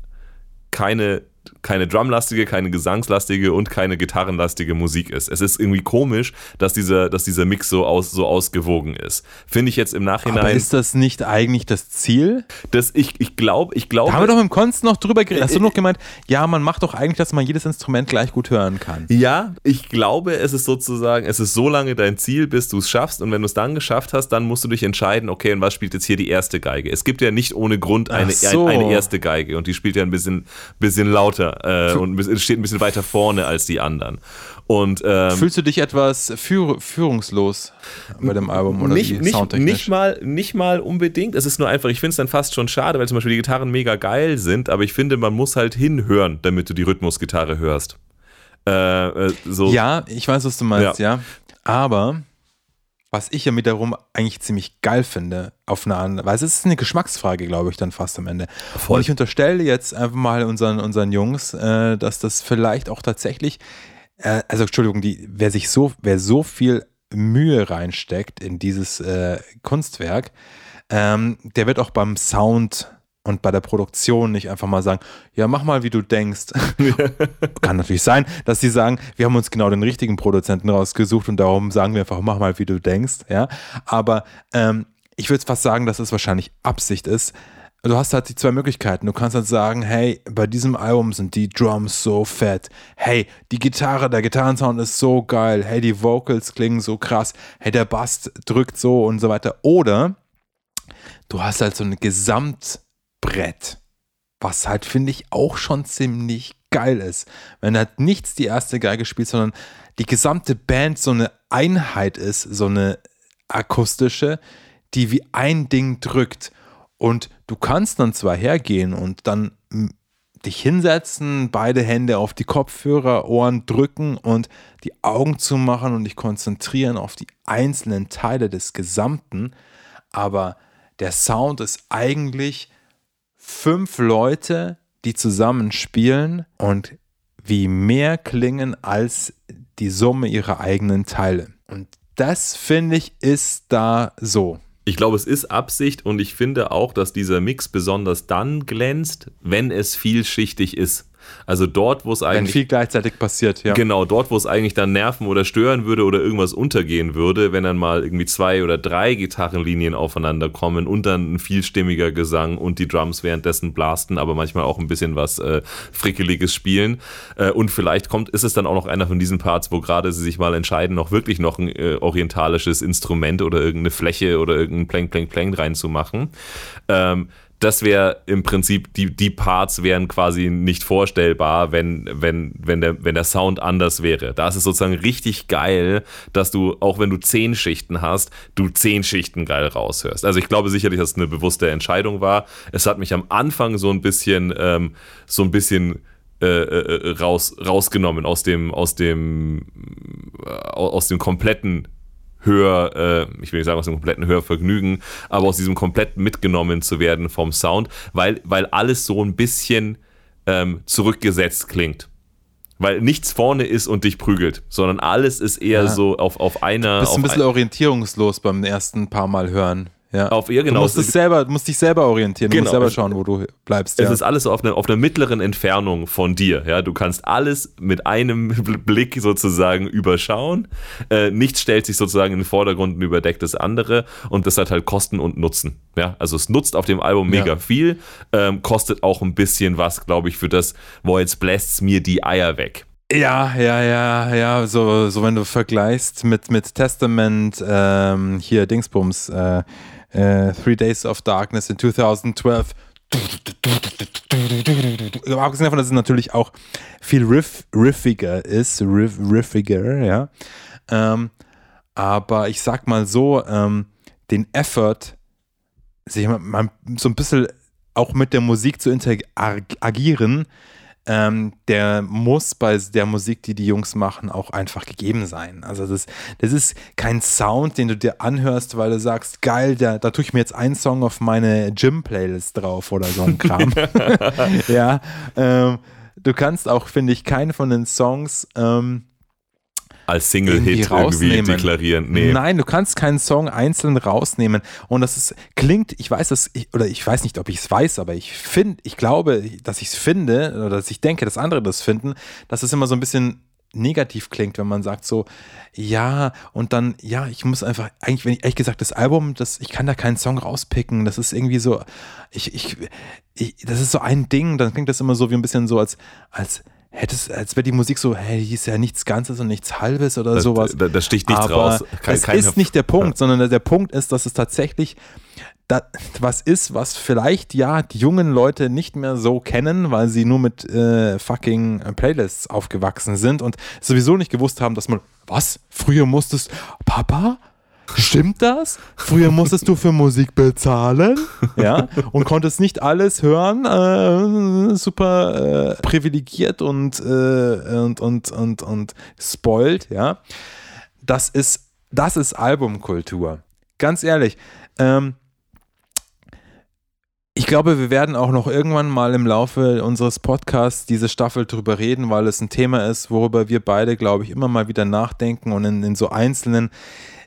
keine keine drumlastige, keine gesangslastige und keine gitarrenlastige Musik ist. Es ist irgendwie komisch, dass dieser, dass dieser Mix so, aus, so ausgewogen ist. Finde ich jetzt im Nachhinein. Aber ist das nicht eigentlich das Ziel? Das, ich ich glaube, ich glaube. Haben wir doch im Konst noch drüber geredet. Hast du noch gemeint, ja, man macht doch eigentlich, dass man jedes Instrument gleich gut hören kann. Ja, ich glaube, es ist sozusagen, es ist so lange dein Ziel, bis du es schaffst. Und wenn du es dann geschafft hast, dann musst du dich entscheiden, okay, und was spielt jetzt hier die erste Geige? Es gibt ja nicht ohne Grund eine, so. eine, eine erste Geige und die spielt ja ein bisschen, bisschen lauter äh, und steht ein bisschen weiter vorne als die anderen. Und, ähm, Fühlst du dich etwas führ führungslos bei dem Album oder nicht, nicht, nicht, mal, nicht mal unbedingt. Es ist nur einfach, ich finde es dann fast schon schade, weil zum Beispiel die Gitarren mega geil sind, aber ich finde, man muss halt hinhören, damit du die Rhythmusgitarre hörst. Äh, äh, so. Ja, ich weiß, was du meinst, ja. ja. Aber was ich ja mit darum eigentlich ziemlich geil finde, auf eine andere Weise. Es ist eine Geschmacksfrage, glaube ich, dann fast am Ende. Voll. Und ich unterstelle jetzt einfach mal unseren, unseren Jungs, äh, dass das vielleicht auch tatsächlich, äh, also Entschuldigung, die, wer sich so, wer so viel Mühe reinsteckt in dieses äh, Kunstwerk, ähm, der wird auch beim Sound und bei der Produktion nicht einfach mal sagen, ja, mach mal, wie du denkst. Kann natürlich sein, dass sie sagen, wir haben uns genau den richtigen Produzenten rausgesucht und darum sagen wir einfach, mach mal, wie du denkst. Ja, aber ähm, ich würde fast sagen, dass es wahrscheinlich Absicht ist. Du hast halt die zwei Möglichkeiten. Du kannst halt sagen, hey, bei diesem Album sind die Drums so fett. Hey, die Gitarre, der Gitarrensound ist so geil. Hey, die Vocals klingen so krass. Hey, der Bass drückt so und so weiter. Oder du hast halt so eine Gesamt- Brett. Was halt, finde ich, auch schon ziemlich geil ist. Wenn halt nichts die erste Geige spielt, sondern die gesamte Band so eine Einheit ist, so eine akustische, die wie ein Ding drückt. Und du kannst dann zwar hergehen und dann dich hinsetzen, beide Hände auf die Kopfhörer, Ohren drücken und die Augen zu machen und dich konzentrieren auf die einzelnen Teile des Gesamten, aber der Sound ist eigentlich fünf Leute, die zusammen spielen und wie mehr klingen als die Summe ihrer eigenen Teile. Und das finde ich ist da so. Ich glaube, es ist Absicht und ich finde auch, dass dieser Mix besonders dann glänzt, wenn es vielschichtig ist. Also dort, wo es eigentlich. Wenn viel gleichzeitig passiert, ja. Genau, dort, wo es eigentlich dann nerven oder stören würde oder irgendwas untergehen würde, wenn dann mal irgendwie zwei oder drei Gitarrenlinien aufeinander kommen und dann ein vielstimmiger Gesang und die Drums währenddessen blasten, aber manchmal auch ein bisschen was äh, Frickeliges spielen. Äh, und vielleicht kommt, ist es dann auch noch einer von diesen Parts, wo gerade sie sich mal entscheiden, noch wirklich noch ein äh, orientalisches Instrument oder irgendeine Fläche oder irgendein Plank, Plank, Plank reinzumachen. Ähm, das wäre im Prinzip, die, die Parts wären quasi nicht vorstellbar, wenn, wenn, wenn, der, wenn der Sound anders wäre. Da ist es sozusagen richtig geil, dass du, auch wenn du zehn Schichten hast, du zehn Schichten geil raushörst. Also ich glaube sicherlich, dass es eine bewusste Entscheidung war. Es hat mich am Anfang so ein bisschen, ähm, so ein bisschen äh, äh, raus, rausgenommen aus dem, aus dem, äh, aus dem kompletten Hör, äh, ich will nicht sagen aus dem kompletten Hörvergnügen, aber aus diesem komplett mitgenommen zu werden vom Sound, weil, weil alles so ein bisschen ähm, zurückgesetzt klingt. Weil nichts vorne ist und dich prügelt, sondern alles ist eher ja. so auf, auf einer. Du bist ein bisschen orientierungslos beim ersten paar Mal hören. Ja. Auf ihr, genau. Du musst, es selber, musst dich selber orientieren, genau. du musst selber schauen, wo du bleibst. Es ja. ist alles auf, eine, auf einer mittleren Entfernung von dir. Ja? Du kannst alles mit einem Blick sozusagen überschauen. Äh, nichts stellt sich sozusagen in den Vordergrund und überdeckt das andere. Und das hat halt Kosten und Nutzen. Ja? Also es nutzt auf dem Album mega ja. viel, ähm, kostet auch ein bisschen was, glaube ich, für das, wo jetzt bläst mir die Eier weg. Ja, ja, ja, ja, so, so wenn du vergleichst mit, mit Testament, ähm, hier Dingsbums, äh, äh, Three Days of Darkness in 2012. Abgesehen davon, dass es natürlich auch viel riff, riffiger ist, riff, riffiger, ja. Ähm, aber ich sag mal so, ähm, den Effort, sich mal, mal so ein bisschen auch mit der Musik zu interagieren, ähm, der muss bei der Musik, die die Jungs machen, auch einfach gegeben sein. Also das, das ist kein Sound, den du dir anhörst, weil du sagst, geil, da, da tue ich mir jetzt einen Song auf meine Gym-Playlist drauf oder so ein Kram. ja, ähm, du kannst auch, finde ich, keinen von den Songs ähm, als Single-Hit irgendwie deklarieren. Nee. Nein, du kannst keinen Song einzeln rausnehmen. Und das ist, klingt, ich weiß das, ich, oder ich weiß nicht, ob ich es weiß, aber ich finde, ich glaube, dass ich es finde, oder dass ich denke, dass andere das finden, dass es immer so ein bisschen negativ klingt, wenn man sagt so, ja, und dann, ja, ich muss einfach, eigentlich, wenn ich ehrlich gesagt, das Album, das, ich kann da keinen Song rauspicken, das ist irgendwie so, ich, ich, ich das ist so ein Ding, dann klingt das immer so wie ein bisschen so als, als, hättest, als wäre die Musik so, hey, die ist ja nichts Ganzes und nichts Halbes oder da, sowas. Da, da, sticht nichts Aber raus. Kein, das ist nicht der Punkt, ja. sondern der Punkt ist, dass es tatsächlich da, was ist, was vielleicht ja die jungen Leute nicht mehr so kennen, weil sie nur mit äh, fucking Playlists aufgewachsen sind und sowieso nicht gewusst haben, dass man, was? Früher musstest, Papa? Stimmt das? Früher musstest du für Musik bezahlen, ja, und konntest nicht alles hören, äh, super äh, privilegiert und, äh, und, und, und, und spoilt, ja. Das ist, das ist Albumkultur. Ganz ehrlich, ähm, ich glaube, wir werden auch noch irgendwann mal im Laufe unseres Podcasts diese Staffel drüber reden, weil es ein Thema ist, worüber wir beide, glaube ich, immer mal wieder nachdenken und in, in so einzelnen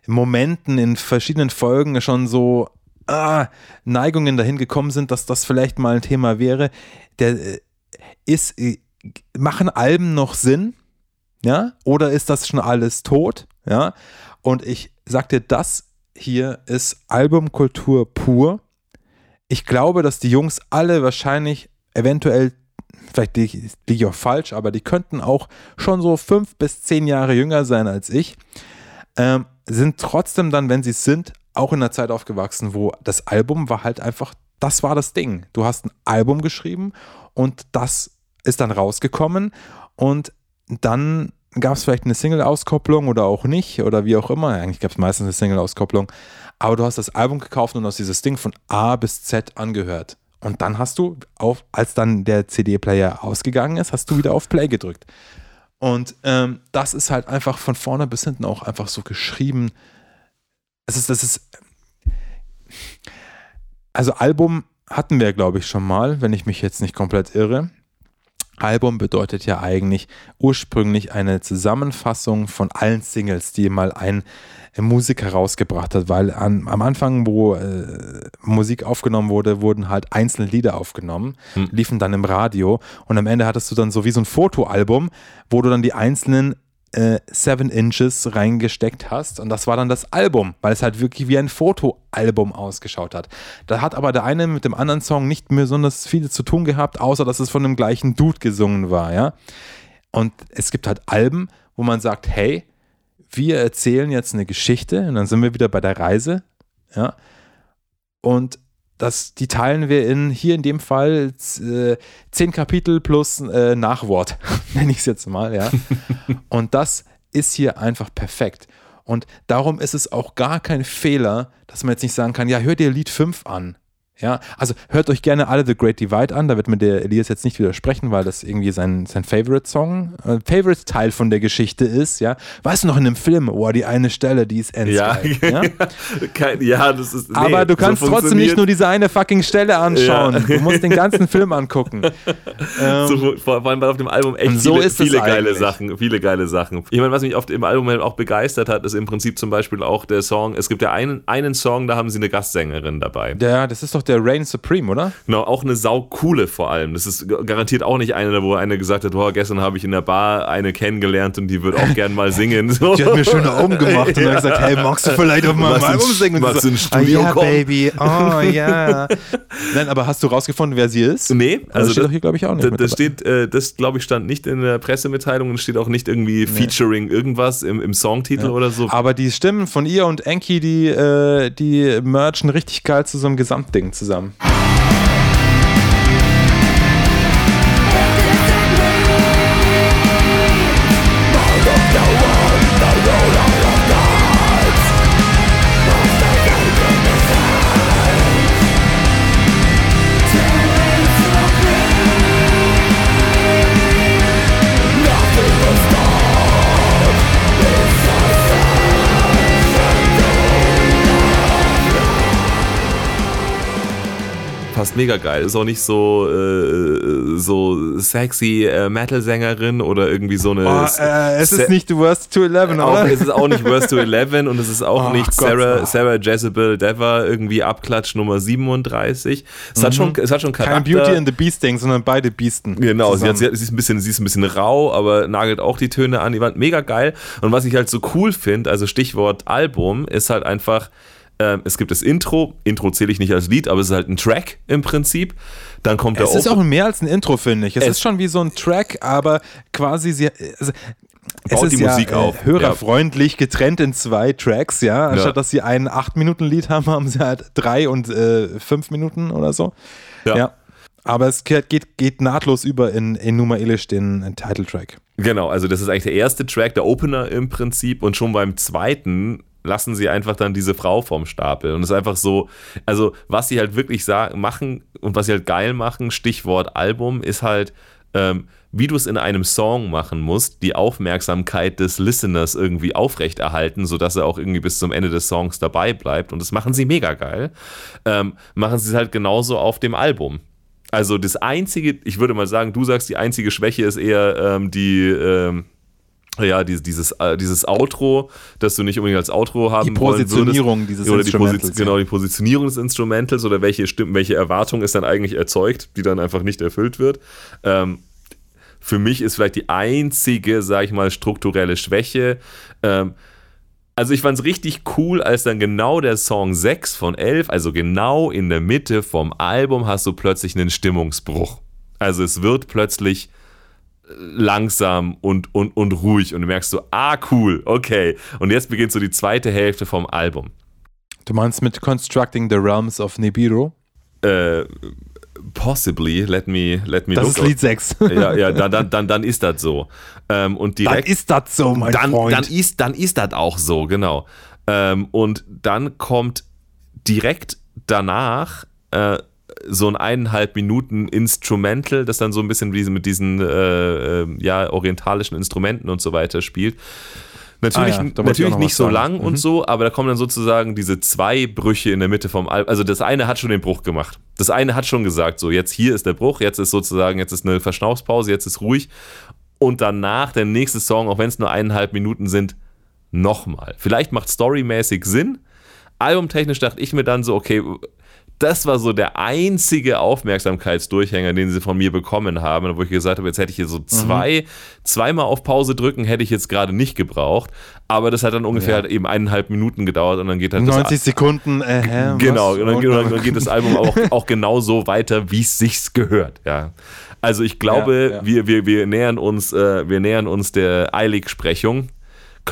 Momenten, in verschiedenen Folgen schon so ah, Neigungen dahin gekommen sind, dass das vielleicht mal ein Thema wäre. Der äh, ist, äh, machen Alben noch Sinn? Ja? Oder ist das schon alles tot? Ja? Und ich sagte, das hier ist Albumkultur pur. Ich glaube, dass die Jungs alle wahrscheinlich eventuell vielleicht liege ich auch falsch, aber die könnten auch schon so fünf bis zehn Jahre jünger sein als ich. Ähm, sind trotzdem dann, wenn sie es sind, auch in einer Zeit aufgewachsen, wo das Album war halt einfach, das war das Ding. Du hast ein Album geschrieben und das ist dann rausgekommen und dann gab es vielleicht eine Single-Auskopplung oder auch nicht oder wie auch immer. Eigentlich gab es meistens eine Single-Auskopplung. Aber du hast das Album gekauft und hast dieses Ding von A bis Z angehört. Und dann hast du, auf, als dann der CD-Player ausgegangen ist, hast du wieder auf Play gedrückt. Und ähm, das ist halt einfach von vorne bis hinten auch einfach so geschrieben. Es ist, das ist. Also Album hatten wir, glaube ich, schon mal, wenn ich mich jetzt nicht komplett irre. Album bedeutet ja eigentlich ursprünglich eine Zusammenfassung von allen Singles, die mal ein Musik herausgebracht hat, weil an, am Anfang, wo äh, Musik aufgenommen wurde, wurden halt einzelne Lieder aufgenommen, hm. liefen dann im Radio und am Ende hattest du dann so wie so ein Fotoalbum, wo du dann die einzelnen äh, Seven Inches reingesteckt hast und das war dann das Album, weil es halt wirklich wie ein Fotoalbum ausgeschaut hat. Da hat aber der eine mit dem anderen Song nicht besonders viel zu tun gehabt, außer dass es von dem gleichen Dude gesungen war, ja. Und es gibt halt Alben, wo man sagt, hey, wir erzählen jetzt eine Geschichte und dann sind wir wieder bei der Reise, ja. Und das, die teilen wir in, hier in dem Fall, äh, zehn Kapitel plus äh, Nachwort, nenne ich es jetzt mal, ja. und das ist hier einfach perfekt. Und darum ist es auch gar kein Fehler, dass man jetzt nicht sagen kann, ja, hör dir Lied 5 an. Ja, also hört euch gerne alle The Great Divide an, da wird mir der Elias jetzt nicht widersprechen, weil das irgendwie sein, sein Favorite-Song, äh, Favorite-Teil von der Geschichte ist, ja. Weißt du noch in dem Film, oh, die eine Stelle, die ist endgeil, ja. ja? Kein, ja, das ist. Nee, Aber du kannst so trotzdem nicht nur diese eine fucking Stelle anschauen. Ja. Du musst den ganzen Film angucken. ähm, so, vor allem auf dem Album echt so viele, viele geile Sachen, viele geile Sachen. Ich meine, was mich oft im Album halt auch begeistert hat, ist im Prinzip zum Beispiel auch der Song, es gibt ja einen, einen Song, da haben sie eine Gastsängerin dabei. Ja, das ist doch der der Reign Supreme, oder? Genau, auch eine saukoole vor allem. Das ist garantiert auch nicht eine, wo einer gesagt hat, boah, gestern habe ich in der Bar eine kennengelernt und die wird auch gern mal singen. So. Die hat mir schöne Augen gemacht und ja. hat gesagt, hey, magst du vielleicht auf meinem Album singen? Was so, ins Studio oh, yeah, kommen? Baby, oh ja. Nein, aber hast du rausgefunden, wer sie ist? Nee, also, also das steht doch hier, glaube ich, auch nicht. Das, das steht, äh, das glaube ich, stand nicht in der Pressemitteilung und steht auch nicht irgendwie nee. featuring irgendwas im, im Songtitel ja. oder so. Aber die Stimmen von ihr und Enki, die, äh, die merchen richtig geil zu so einem Gesamtding zusammen. zusammen. Passt mega geil. Ist auch nicht so, äh, so sexy äh, Metal-Sängerin oder irgendwie so eine. Oh, äh, es ist nicht Worst to Eleven, oder? es ist auch nicht Worst to Eleven und es ist auch oh, nicht Gott, Sarah, Sarah Jezebel Dever irgendwie Abklatsch Nummer 37. Es, mhm. hat, schon, es hat schon Charakter. Kein Beauty and the Beasting, sondern beide Beasten. Genau, sie, hat, sie, hat, sie, ist ein bisschen, sie ist ein bisschen rau, aber nagelt auch die Töne an. Die waren mega geil. Und was ich halt so cool finde, also Stichwort Album, ist halt einfach es gibt das Intro. Intro zähle ich nicht als Lied, aber es ist halt ein Track im Prinzip. Dann kommt der Es ist auch mehr als ein Intro, finde ich. Es, es, ist schon wie so ein Track, aber quasi sie, also, es ist die Musik ja, äh, auf. hörerfreundlich getrennt in zwei Tracks, ja. Anstatt ja. dass sie ein 8-Minuten-Lied haben, haben sie halt drei und äh, fünf Minuten oder so. Ja. ja. Aber es geht, geht nahtlos über in, in Numa Elish, den Titeltrack. Genau, also das ist eigentlich der erste Track, der Opener im Prinzip. Und schon beim zweiten lassen sie einfach dann diese Frau vom Stapel. Und es ist einfach so, also was sie halt wirklich sagen, machen und was sie halt geil machen, Stichwort Album, ist halt, ähm, wie du es in einem Song machen musst, die Aufmerksamkeit des Listeners irgendwie aufrechterhalten, sodass er auch irgendwie bis zum Ende des Songs dabei bleibt. Und das machen sie mega geil. Ähm, machen sie es halt genauso auf dem Album. Also das einzige, ich würde mal sagen, du sagst, die einzige Schwäche ist eher ähm, die, ähm, ja, dieses, dieses, äh, dieses Outro, das du nicht unbedingt als Outro haben Die Positionierung würdest, dieses oder die Instrumentals. Genau, die Positionierung des Instrumentals oder welche Stimmen, welche Erwartung ist dann eigentlich erzeugt, die dann einfach nicht erfüllt wird. Ähm, für mich ist vielleicht die einzige, sag ich mal, strukturelle Schwäche. Ähm, also ich fand es richtig cool, als dann genau der Song 6 von 11, also genau in der Mitte vom Album, hast du plötzlich einen Stimmungsbruch. Also es wird plötzlich langsam und, und, und ruhig und du merkst so, ah, cool, okay. Und jetzt beginnt so die zweite Hälfte vom Album. Du meinst mit Constructing the Realms of Nibiru? Äh, possibly, let me, let me Das ist Lied 6. ja, ja, dann, dann, dann, dann ist das so. Ähm, und direkt, dann ist das so, mein dann, Freund. Dann ist, dann ist das auch so, genau. Ähm, und dann kommt direkt danach äh, so ein eineinhalb Minuten Instrumental, das dann so ein bisschen wie mit diesen äh, äh, ja, orientalischen Instrumenten und so weiter spielt. Natürlich, ah ja, natürlich nicht so lang mhm. und so, aber da kommen dann sozusagen diese zwei Brüche in der Mitte vom Album. Also das eine hat schon den Bruch gemacht. Das eine hat schon gesagt, so jetzt hier ist der Bruch, jetzt ist sozusagen, jetzt ist eine Verschnaufspause, jetzt ist ruhig. Und danach der nächste Song, auch wenn es nur eineinhalb Minuten sind, nochmal. Vielleicht macht storymäßig Sinn. Albumtechnisch dachte ich mir dann so, okay, das war so der einzige Aufmerksamkeitsdurchhänger, den sie von mir bekommen haben, wo ich gesagt habe, jetzt hätte ich hier so mhm. zwei, mhm. zweimal auf Pause drücken, hätte ich jetzt gerade nicht gebraucht. Aber das hat dann ungefähr ja. halt eben eineinhalb Minuten gedauert und dann geht halt 90 Sekunden, äh, Genau, und dann, und dann, geht das Album auch, auch genau so weiter, wie es sich gehört, ja. Also ich glaube, ja, ja. Wir, wir, wir nähern uns, äh, wir nähern uns der Eilig-Sprechung.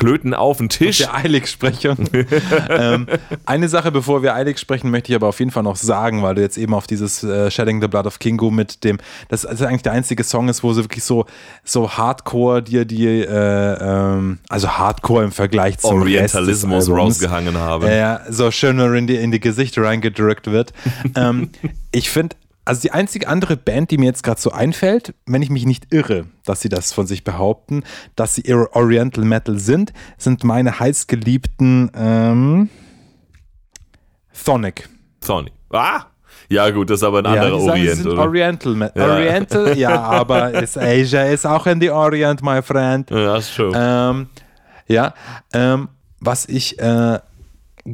Klöten auf den Tisch. Der Eilig-Sprechung. ähm, eine Sache, bevor wir eilig sprechen, möchte ich aber auf jeden Fall noch sagen, weil du jetzt eben auf dieses äh, Shedding the Blood of Kingo mit dem, das ist eigentlich der einzige Song ist, wo sie wirklich so, so Hardcore dir die, äh, ähm, also Hardcore im Vergleich zum Orientalismus rausgehangen haben. Äh, so schön in die, in die Gesichter reingedrückt wird. ähm, ich finde, also die einzige andere Band, die mir jetzt gerade so einfällt, wenn ich mich nicht irre, dass sie das von sich behaupten, dass sie Oriental Metal sind, sind meine heißgeliebten ähm, Thonic. Thonic. Ah! Ja, gut, das ist aber ein anderer ja, Orient, sagen, oder? Oriental, Metal. ja. Oriental, ja, aber ist Asia ist auch in die Orient, my friend. Ja, ist schon. Ähm, ja, ähm, was ich äh,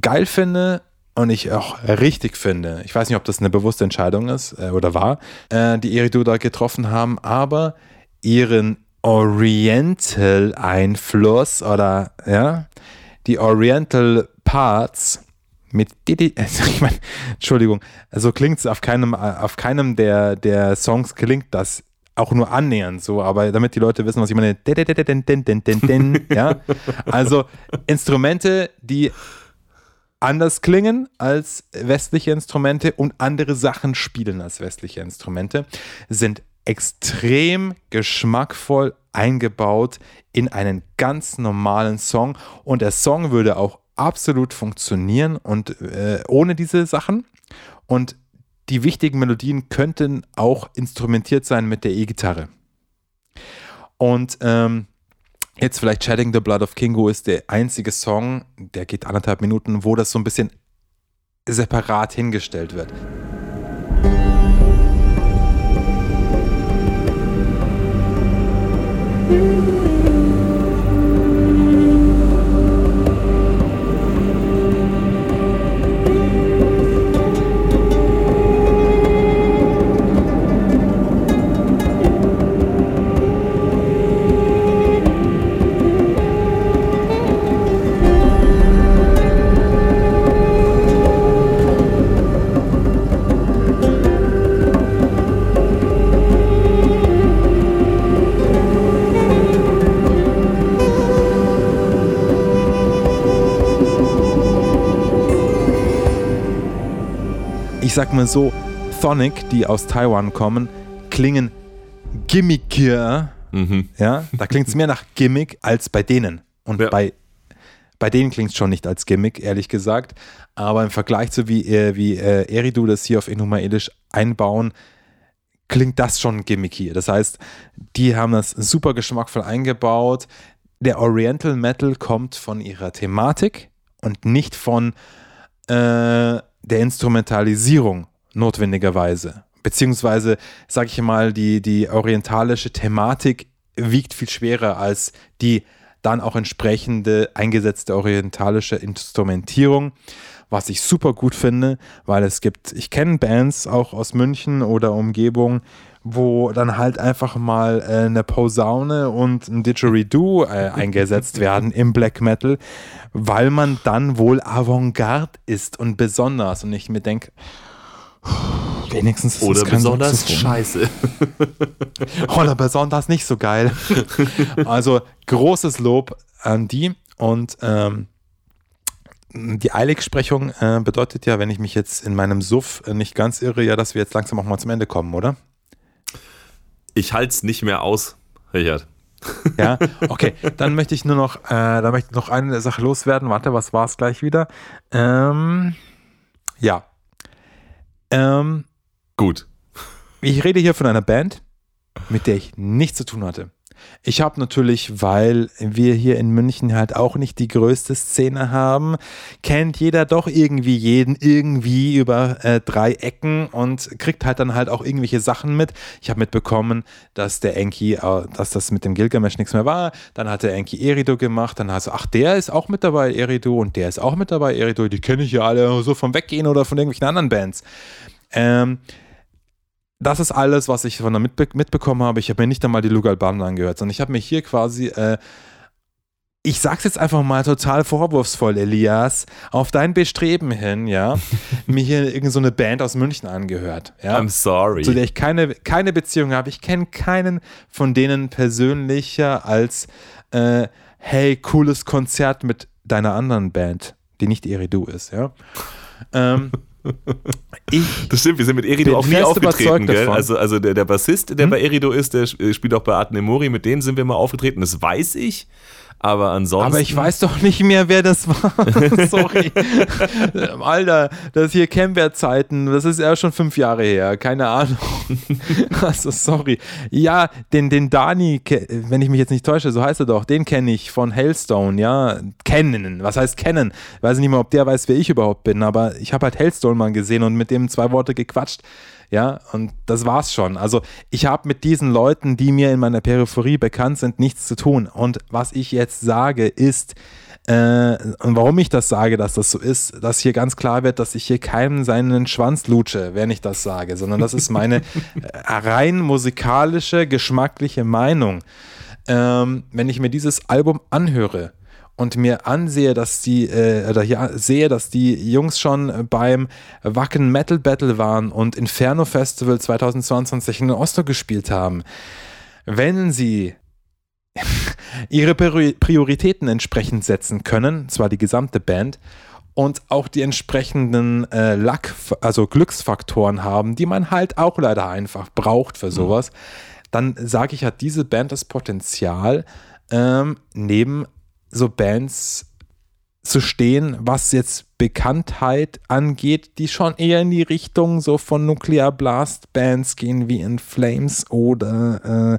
geil finde, und ich auch richtig finde, ich weiß nicht, ob das eine bewusste Entscheidung ist äh, oder war, äh, die Eridu da getroffen haben, aber ihren Oriental-Einfluss oder ja, die Oriental Parts mit also ich meine, Entschuldigung, so klingt es auf keinem, auf keinem der, der Songs klingt das auch nur annähernd so, aber damit die Leute wissen, was ich meine, ja, also Instrumente, die anders klingen als westliche Instrumente und andere Sachen spielen als westliche Instrumente, sind extrem geschmackvoll eingebaut in einen ganz normalen Song und der Song würde auch absolut funktionieren und äh, ohne diese Sachen und die wichtigen Melodien könnten auch instrumentiert sein mit der E-Gitarre. Und ähm, Jetzt vielleicht Shedding the Blood of Kingo ist der einzige Song, der geht anderthalb Minuten, wo das so ein bisschen separat hingestellt wird. Musik sag mal so, Sonic, die aus Taiwan kommen, klingen gimmickier. Mhm. Ja, da klingt es mehr nach Gimmick als bei denen. Und Ja. bei, bei denen klingt es schon nicht als Gimmick, ehrlich gesagt. Aber im Vergleich zu wie, äh, wie äh, Eridu das hier auf Inhumaelisch einbauen, klingt das schon gimmicky. Das heißt, die haben das super geschmackvoll eingebaut. Der Oriental Metal kommt von ihrer Thematik und nicht von äh, der Instrumentalisierung notwendigerweise. Beziehungsweise, sage ich mal, die, die orientalische Thematik wiegt viel schwerer als die dann auch entsprechende eingesetzte orientalische Instrumentierung, was ich super gut finde, weil es gibt, ich kenne Bands auch aus München oder Umgebung, wo dann halt einfach mal äh, eine Posaune und ein Didgeridoo äh, eingesetzt werden im Black Metal, weil man dann wohl Avantgarde ist und besonders. Und ich mir denke, wenigstens ist Oder besonders scheiße. Oder besonders nicht so geil. also großes Lob an die und ähm, die Eiligsprechung äh, bedeutet ja, wenn ich mich jetzt in meinem Suff äh, nicht ganz irre, ja, dass wir jetzt langsam auch mal zum Ende kommen, oder? Ich halte es nicht mehr aus, Richard. Ja, okay. Dann möchte ich nur noch, äh, da möchte ich noch eine Sache loswerden. Warte, was war es gleich wieder? Ähm, ja. Ähm, Gut. Ich rede hier von einer Band, mit der ich nichts zu tun hatte. Ich habe natürlich, weil wir hier in München halt auch nicht die größte Szene haben, kennt jeder doch irgendwie jeden irgendwie über äh, drei Ecken und kriegt halt dann halt auch irgendwelche Sachen mit. Ich habe mitbekommen, dass der Enki, äh, dass das mit dem Gilgamesh nichts mehr war. Dann hat der Enki Erido gemacht. Dann hast du, ach, der ist auch mit dabei, Erido, und der ist auch mit dabei, Erido. Die kenne ich ja alle so vom Weggehen oder von irgendwelchen anderen Bands. Ähm, das ist alles, was ich von da mitbe mitbekommen habe. Ich habe mir nicht einmal die Lugal Band angehört, sondern ich habe mir hier quasi, äh, ich sag's jetzt einfach mal total vorwurfsvoll, Elias, auf dein Bestreben hin, ja, mir hier irgendeine so eine Band aus München angehört, ja, I'm sorry. zu der ich keine, keine Beziehung habe. Ich kenne keinen von denen persönlicher als, äh, hey, cooles Konzert mit deiner anderen Band, die nicht Eridu ist, ja. Ähm, ich Das stimmt, wir sind mit Erido auch nie aufgetreten, gell? davon. Also, also der, der Bassist, der Hm? bei Erido ist, der sp- spielt auch bei Art Nemori, mit denen sind wir mal aufgetreten, das weiß ich. Aber ansonsten. Aber ich weiß doch nicht mehr, wer das war. Sorry. Alter, das hier Camembert-Zeiten, das ist ja schon fünf Jahre her. Keine Ahnung. also, sorry. Ja, den, den Dani, wenn ich mich jetzt nicht täusche, so heißt er doch, den kenne ich von Hailstone, ja. Kennen. Was heißt kennen? Ich weiß nicht mal, ob der weiß, wer ich überhaupt bin, aber ich habe halt Hailstone mal gesehen und mit dem zwei Worte gequatscht. Ja, und das war's schon. Also ich habe mit diesen Leuten, die mir in meiner Peripherie bekannt sind, nichts zu tun. Und was ich jetzt sage, ist, äh, und warum ich das sage, dass das so ist, dass hier ganz klar wird, dass ich hier keinem seinen Schwanz lutsche, wenn ich das sage, sondern das ist meine äh, rein musikalische, geschmackliche Meinung. Ähm, wenn ich mir dieses Album anhöre, und mir ansehe, dass die, äh, oder ja, sehe, dass die Jungs schon beim Wacken Metal Battle waren und Inferno Festival 2022 in Oslo gespielt haben, wenn sie ihre Priori- Prioritäten entsprechend setzen können, zwar die gesamte Band, und auch die entsprechenden äh, Luck, also Glücksfaktoren haben, die man halt auch leider einfach braucht für sowas, dann sage ich, hat diese Band das Potenzial, ähm, neben so Bands zu stehen, was jetzt Bekanntheit angeht, die schon eher in die Richtung so von Nuclear Blast Bands gehen wie In Flames oder äh,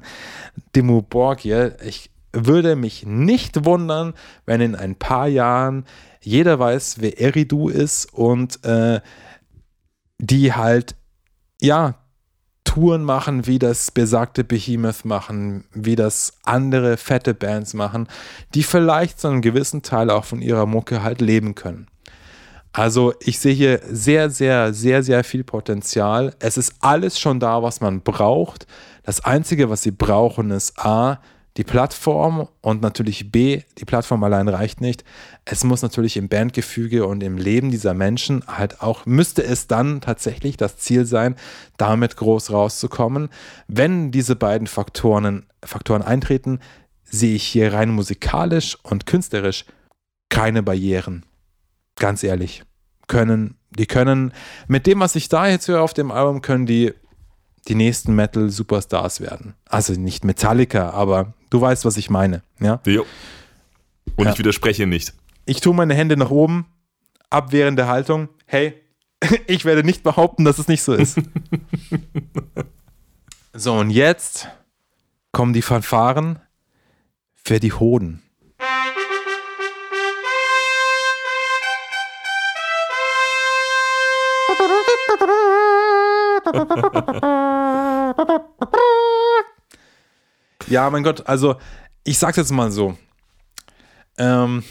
Demo Borgir. Ich würde mich nicht wundern, wenn in ein paar Jahren jeder weiß, wer Eridu ist und äh, die halt, ja, Touren machen, wie das besagte Behemoth machen, wie das andere fette Bands machen, die vielleicht so einen gewissen Teil auch von ihrer Mucke halt leben können. Also ich sehe hier sehr, sehr, sehr, sehr viel Potenzial. Es ist alles schon da, was man braucht. Das Einzige, was sie brauchen, ist A, die Plattform und natürlich B, die Plattform allein reicht nicht. Es muss natürlich im Bandgefüge und im Leben dieser Menschen halt auch, müsste es dann tatsächlich das Ziel sein, damit groß rauszukommen. Wenn diese beiden Faktoren, Faktoren eintreten, sehe ich hier rein musikalisch und künstlerisch keine Barrieren. Ganz ehrlich. Können, die können, mit dem, was ich da jetzt höre auf dem Album, können die die nächsten Metal-Superstars werden. Also nicht Metallica, aber du weißt, was ich meine. Ja? Jo. Und ja. ich widerspreche nicht. Ich tue meine Hände nach oben, abwehrende Haltung. Hey, ich werde nicht behaupten, dass es nicht so ist. so, und jetzt kommen die Fanfaren für die Hoden. ja, mein Gott, also ich sag's jetzt mal so. Ähm,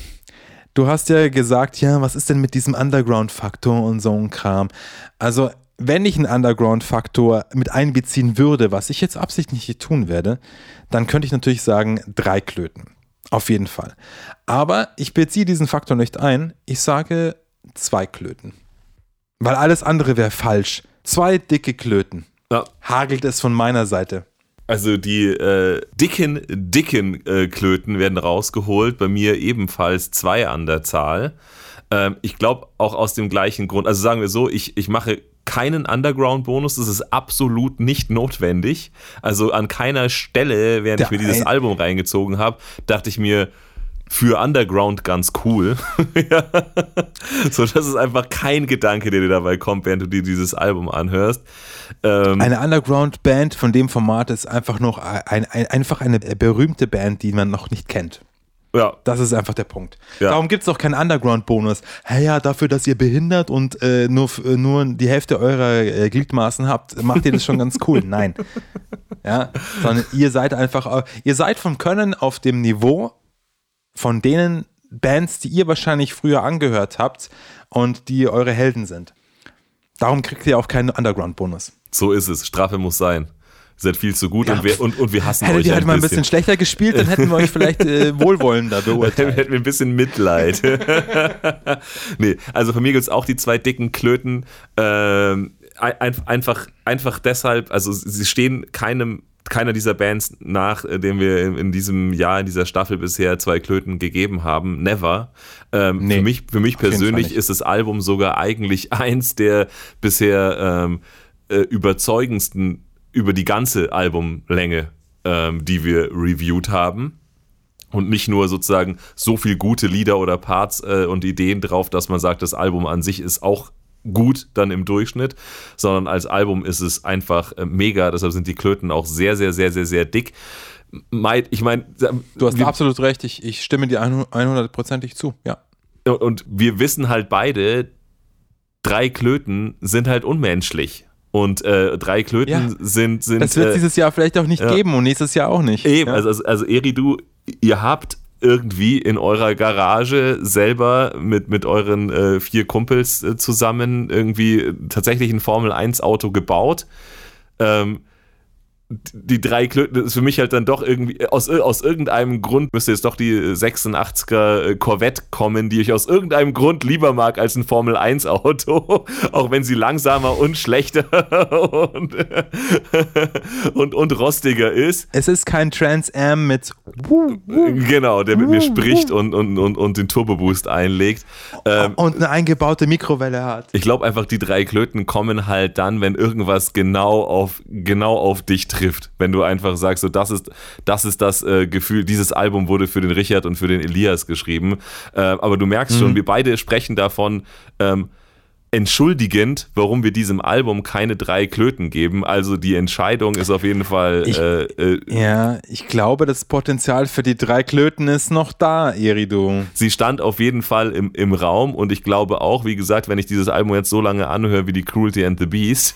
du hast ja gesagt, ja, was ist denn mit diesem Underground-Faktor und so ein Kram? Also, wenn ich einen Underground-Faktor mit einbeziehen würde, was ich jetzt absichtlich nicht tun werde, dann könnte ich natürlich sagen, drei Klöten. Auf jeden Fall. Aber ich beziehe diesen Faktor nicht ein. Ich sage zwei Klöten. Weil alles andere wäre falsch. Zwei dicke Klöten. Ja. Hagelt es von meiner Seite. Also die äh, dicken, dicken äh, Klöten werden rausgeholt. Bei mir ebenfalls zwei an der Zahl. Ähm, ich glaube auch aus dem gleichen Grund. Also sagen wir so, ich, ich mache keinen Underground-Bonus. Das ist absolut nicht notwendig. Also an keiner Stelle, während ich mir dieses Album reingezogen habe, dachte ich mir, für Underground ganz cool. ja. So, das ist einfach kein Gedanke, der dir dabei kommt, während du dir dieses Album anhörst. Ähm eine Underground-Band von dem Format ist einfach noch ein, ein, einfach eine berühmte Band, die man noch nicht kennt. Ja. Das ist einfach der Punkt. Ja. Darum gibt es auch keinen Underground-Bonus. Hey, ja, dafür, dass ihr behindert und äh, nur, äh, nur die Hälfte eurer äh, Gliedmaßen habt, macht ihr das schon ganz cool. Nein. Ja, sondern ihr seid einfach, ihr seid vom Können auf dem Niveau von denen Bands, die ihr wahrscheinlich früher angehört habt und die eure Helden sind. Darum kriegt ihr auch keinen Underground-Bonus. So ist es. Strafe muss sein. Ihr seid viel zu gut ja. und, wir, und, und wir hassen Hättet euch. Hättet ihr halt mal ein bisschen schlechter gespielt, dann hätten wir euch vielleicht äh, wohlwollender beurteilt. hätten wir ein bisschen Mitleid. nee, also von mir gibt es auch die zwei dicken Klöten. Ähm, einfach, einfach deshalb, also sie stehen keinem keiner dieser Bands nach, äh, dem wir in diesem Jahr, in dieser Staffel bisher zwei Klöten gegeben haben. Never. Ähm, nee, für mich, für mich persönlich ist das Album sogar eigentlich eins der bisher ähm, äh, überzeugendsten über die ganze Albumlänge, ähm, die wir reviewed haben. Und nicht nur sozusagen so viel gute Lieder oder Parts äh, und Ideen drauf, dass man sagt, das Album an sich ist auch gut dann im Durchschnitt, sondern als Album ist es einfach äh, mega. Deshalb sind die Klöten auch sehr, sehr, sehr, sehr, sehr dick. Ich meine, du hast absolut recht. Ich, ich stimme dir 100%ig zu. Ja. Und wir wissen halt beide, drei Klöten sind halt unmenschlich. Und äh, drei Klöten ja, sind, sind. Das wird äh, dieses Jahr vielleicht auch nicht ja. geben und nächstes Jahr auch nicht. Eben, ja. also, also, also Eri, du, ihr habt irgendwie in eurer Garage selber mit, mit euren äh, vier Kumpels äh, zusammen irgendwie tatsächlich ein Formel 1 Auto gebaut. Ähm, die drei Klöten ist für mich halt dann doch irgendwie, aus, aus irgendeinem Grund müsste jetzt doch die 86er äh, Corvette kommen, die ich aus irgendeinem Grund lieber mag als ein Formel 1 Auto, auch wenn sie langsamer und schlechter und, und, und rostiger ist. Es ist kein Trans Am mit Genau, der mit mir spricht und, und, und, und den Turbo Boost einlegt. Ähm, und eine eingebaute Mikrowelle hat. Ich glaube einfach, die drei Klöten kommen halt dann, wenn irgendwas genau auf, genau auf dich trifft trifft, wenn du einfach sagst, so das ist das ist das äh, Gefühl, dieses Album wurde für den Richard und für den Elias geschrieben. Äh, aber du merkst mhm. schon, wir beide sprechen davon, ähm, entschuldigend, warum wir diesem Album keine drei Klöten geben. Also die Entscheidung ist auf jeden Fall. Ich, äh, äh, ja, ich glaube, das Potenzial für die drei Klöten ist noch da, Eridu. Sie stand auf jeden Fall im, im Raum und ich glaube auch, wie gesagt, wenn ich dieses Album jetzt so lange anhöre wie die Cruelty and the Beast,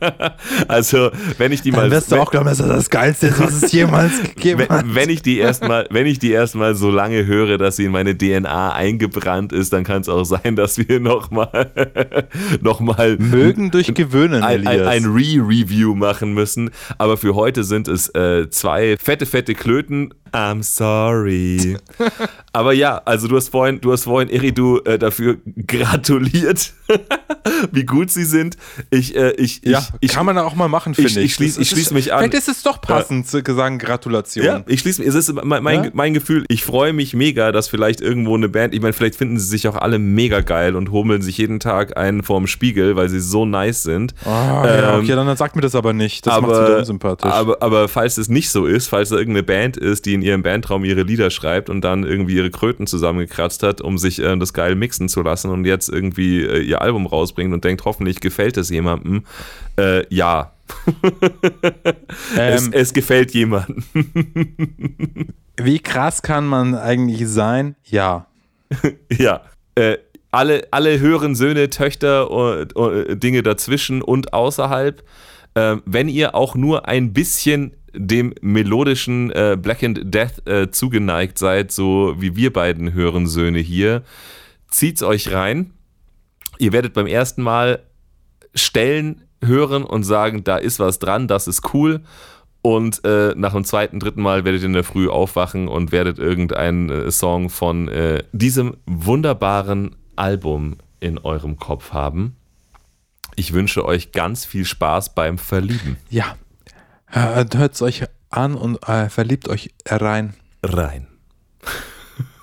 also wenn ich die mal. Dann wirst du auch glauben, dass das das Geilste ist, was es jemals gegeben wenn, hat. Wenn ich die erstmal, wenn ich die erstmal so lange höre, dass sie in meine DNA eingebrannt ist, dann kann es auch sein, dass wir nochmal nochmal mögen durch Gewöhnen, ein, ein, ein Re-Review machen müssen. Aber für heute sind es äh, zwei fette, fette Klöten. I'm sorry. Aber ja, also du hast vorhin, du hast vorhin Eridu äh, dafür gratuliert, wie gut sie sind. Ich, äh, ich, ja, ich, kann man da auch mal machen, finde ich. Ich, ich schließe schließ mich an. Vielleicht ist es doch passend zu sagen Gratulation. Ja, ich schließe mich. Es ist mein, mein, ja? mein Gefühl. Ich freue mich mega, dass vielleicht irgendwo eine Band. Ich meine, vielleicht finden sie sich auch alle mega geil und hummeln sich jeden Tag einen vorm Spiegel, weil sie so nice sind. Oh, ähm, ja, okay, dann sagt mir das aber nicht. Das aber, macht sie unsympathisch. Aber, aber falls es nicht so ist, falls da irgendeine Band ist, die in ihrem Bandraum ihre Lieder schreibt und dann irgendwie ihre Kröten zusammengekratzt hat, um sich äh, das geil mixen zu lassen und jetzt irgendwie äh, ihr Album rausbringt und denkt, hoffentlich gefällt es jemandem. Äh, ja. es, ähm, es gefällt jemandem. wie krass kann man eigentlich sein? Ja. ja. Äh, alle, alle höheren Söhne, Töchter, und, und, Dinge dazwischen und außerhalb. Äh, wenn ihr auch nur ein bisschen dem melodischen äh, Black and Death äh, zugeneigt seid, so wie wir beiden hören Söhne hier, zieht's euch rein. Ihr werdet beim ersten Mal Stellen hören und sagen, da ist was dran, das ist cool. Und äh, nach dem zweiten, dritten Mal werdet ihr in der Früh aufwachen und werdet irgendeinen äh, Song von äh, diesem wunderbaren Album in eurem Kopf haben. Ich wünsche euch ganz viel Spaß beim Verlieben. Ja, hört es euch an und äh, verliebt euch rein. Rein.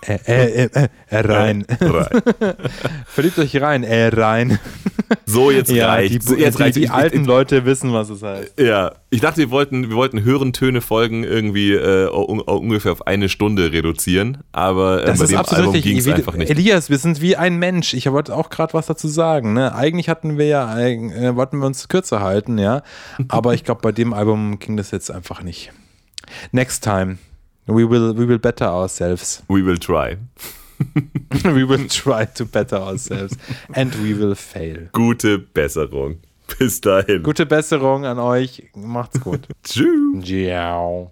Äh, äh, äh, äh, rein. rein. Verliebt euch rein, äh, rein. So, jetzt ja, reicht. Die, jetzt die, reicht. die alten ich, Leute wissen, was es heißt. Ja, ich dachte, wir wollten, wir wollten Hörentöne Folgen irgendwie äh, un, ungefähr auf eine Stunde reduzieren, aber äh, das bei ist dem absolut Album ging es einfach nicht. Elias, wir sind wie ein Mensch. Ich wollte auch gerade was dazu sagen. Ne? Eigentlich hatten wir ja, äh, wollten wir uns kürzer halten, ja. Aber ich glaube, bei dem Album ging das jetzt einfach nicht. Next time. We will, we will better ourselves. We will try. we will try to better ourselves. And we will fail. Gute Besserung. Bis dahin. Gute Besserung an euch. Macht's gut. Tschüss. Ciao.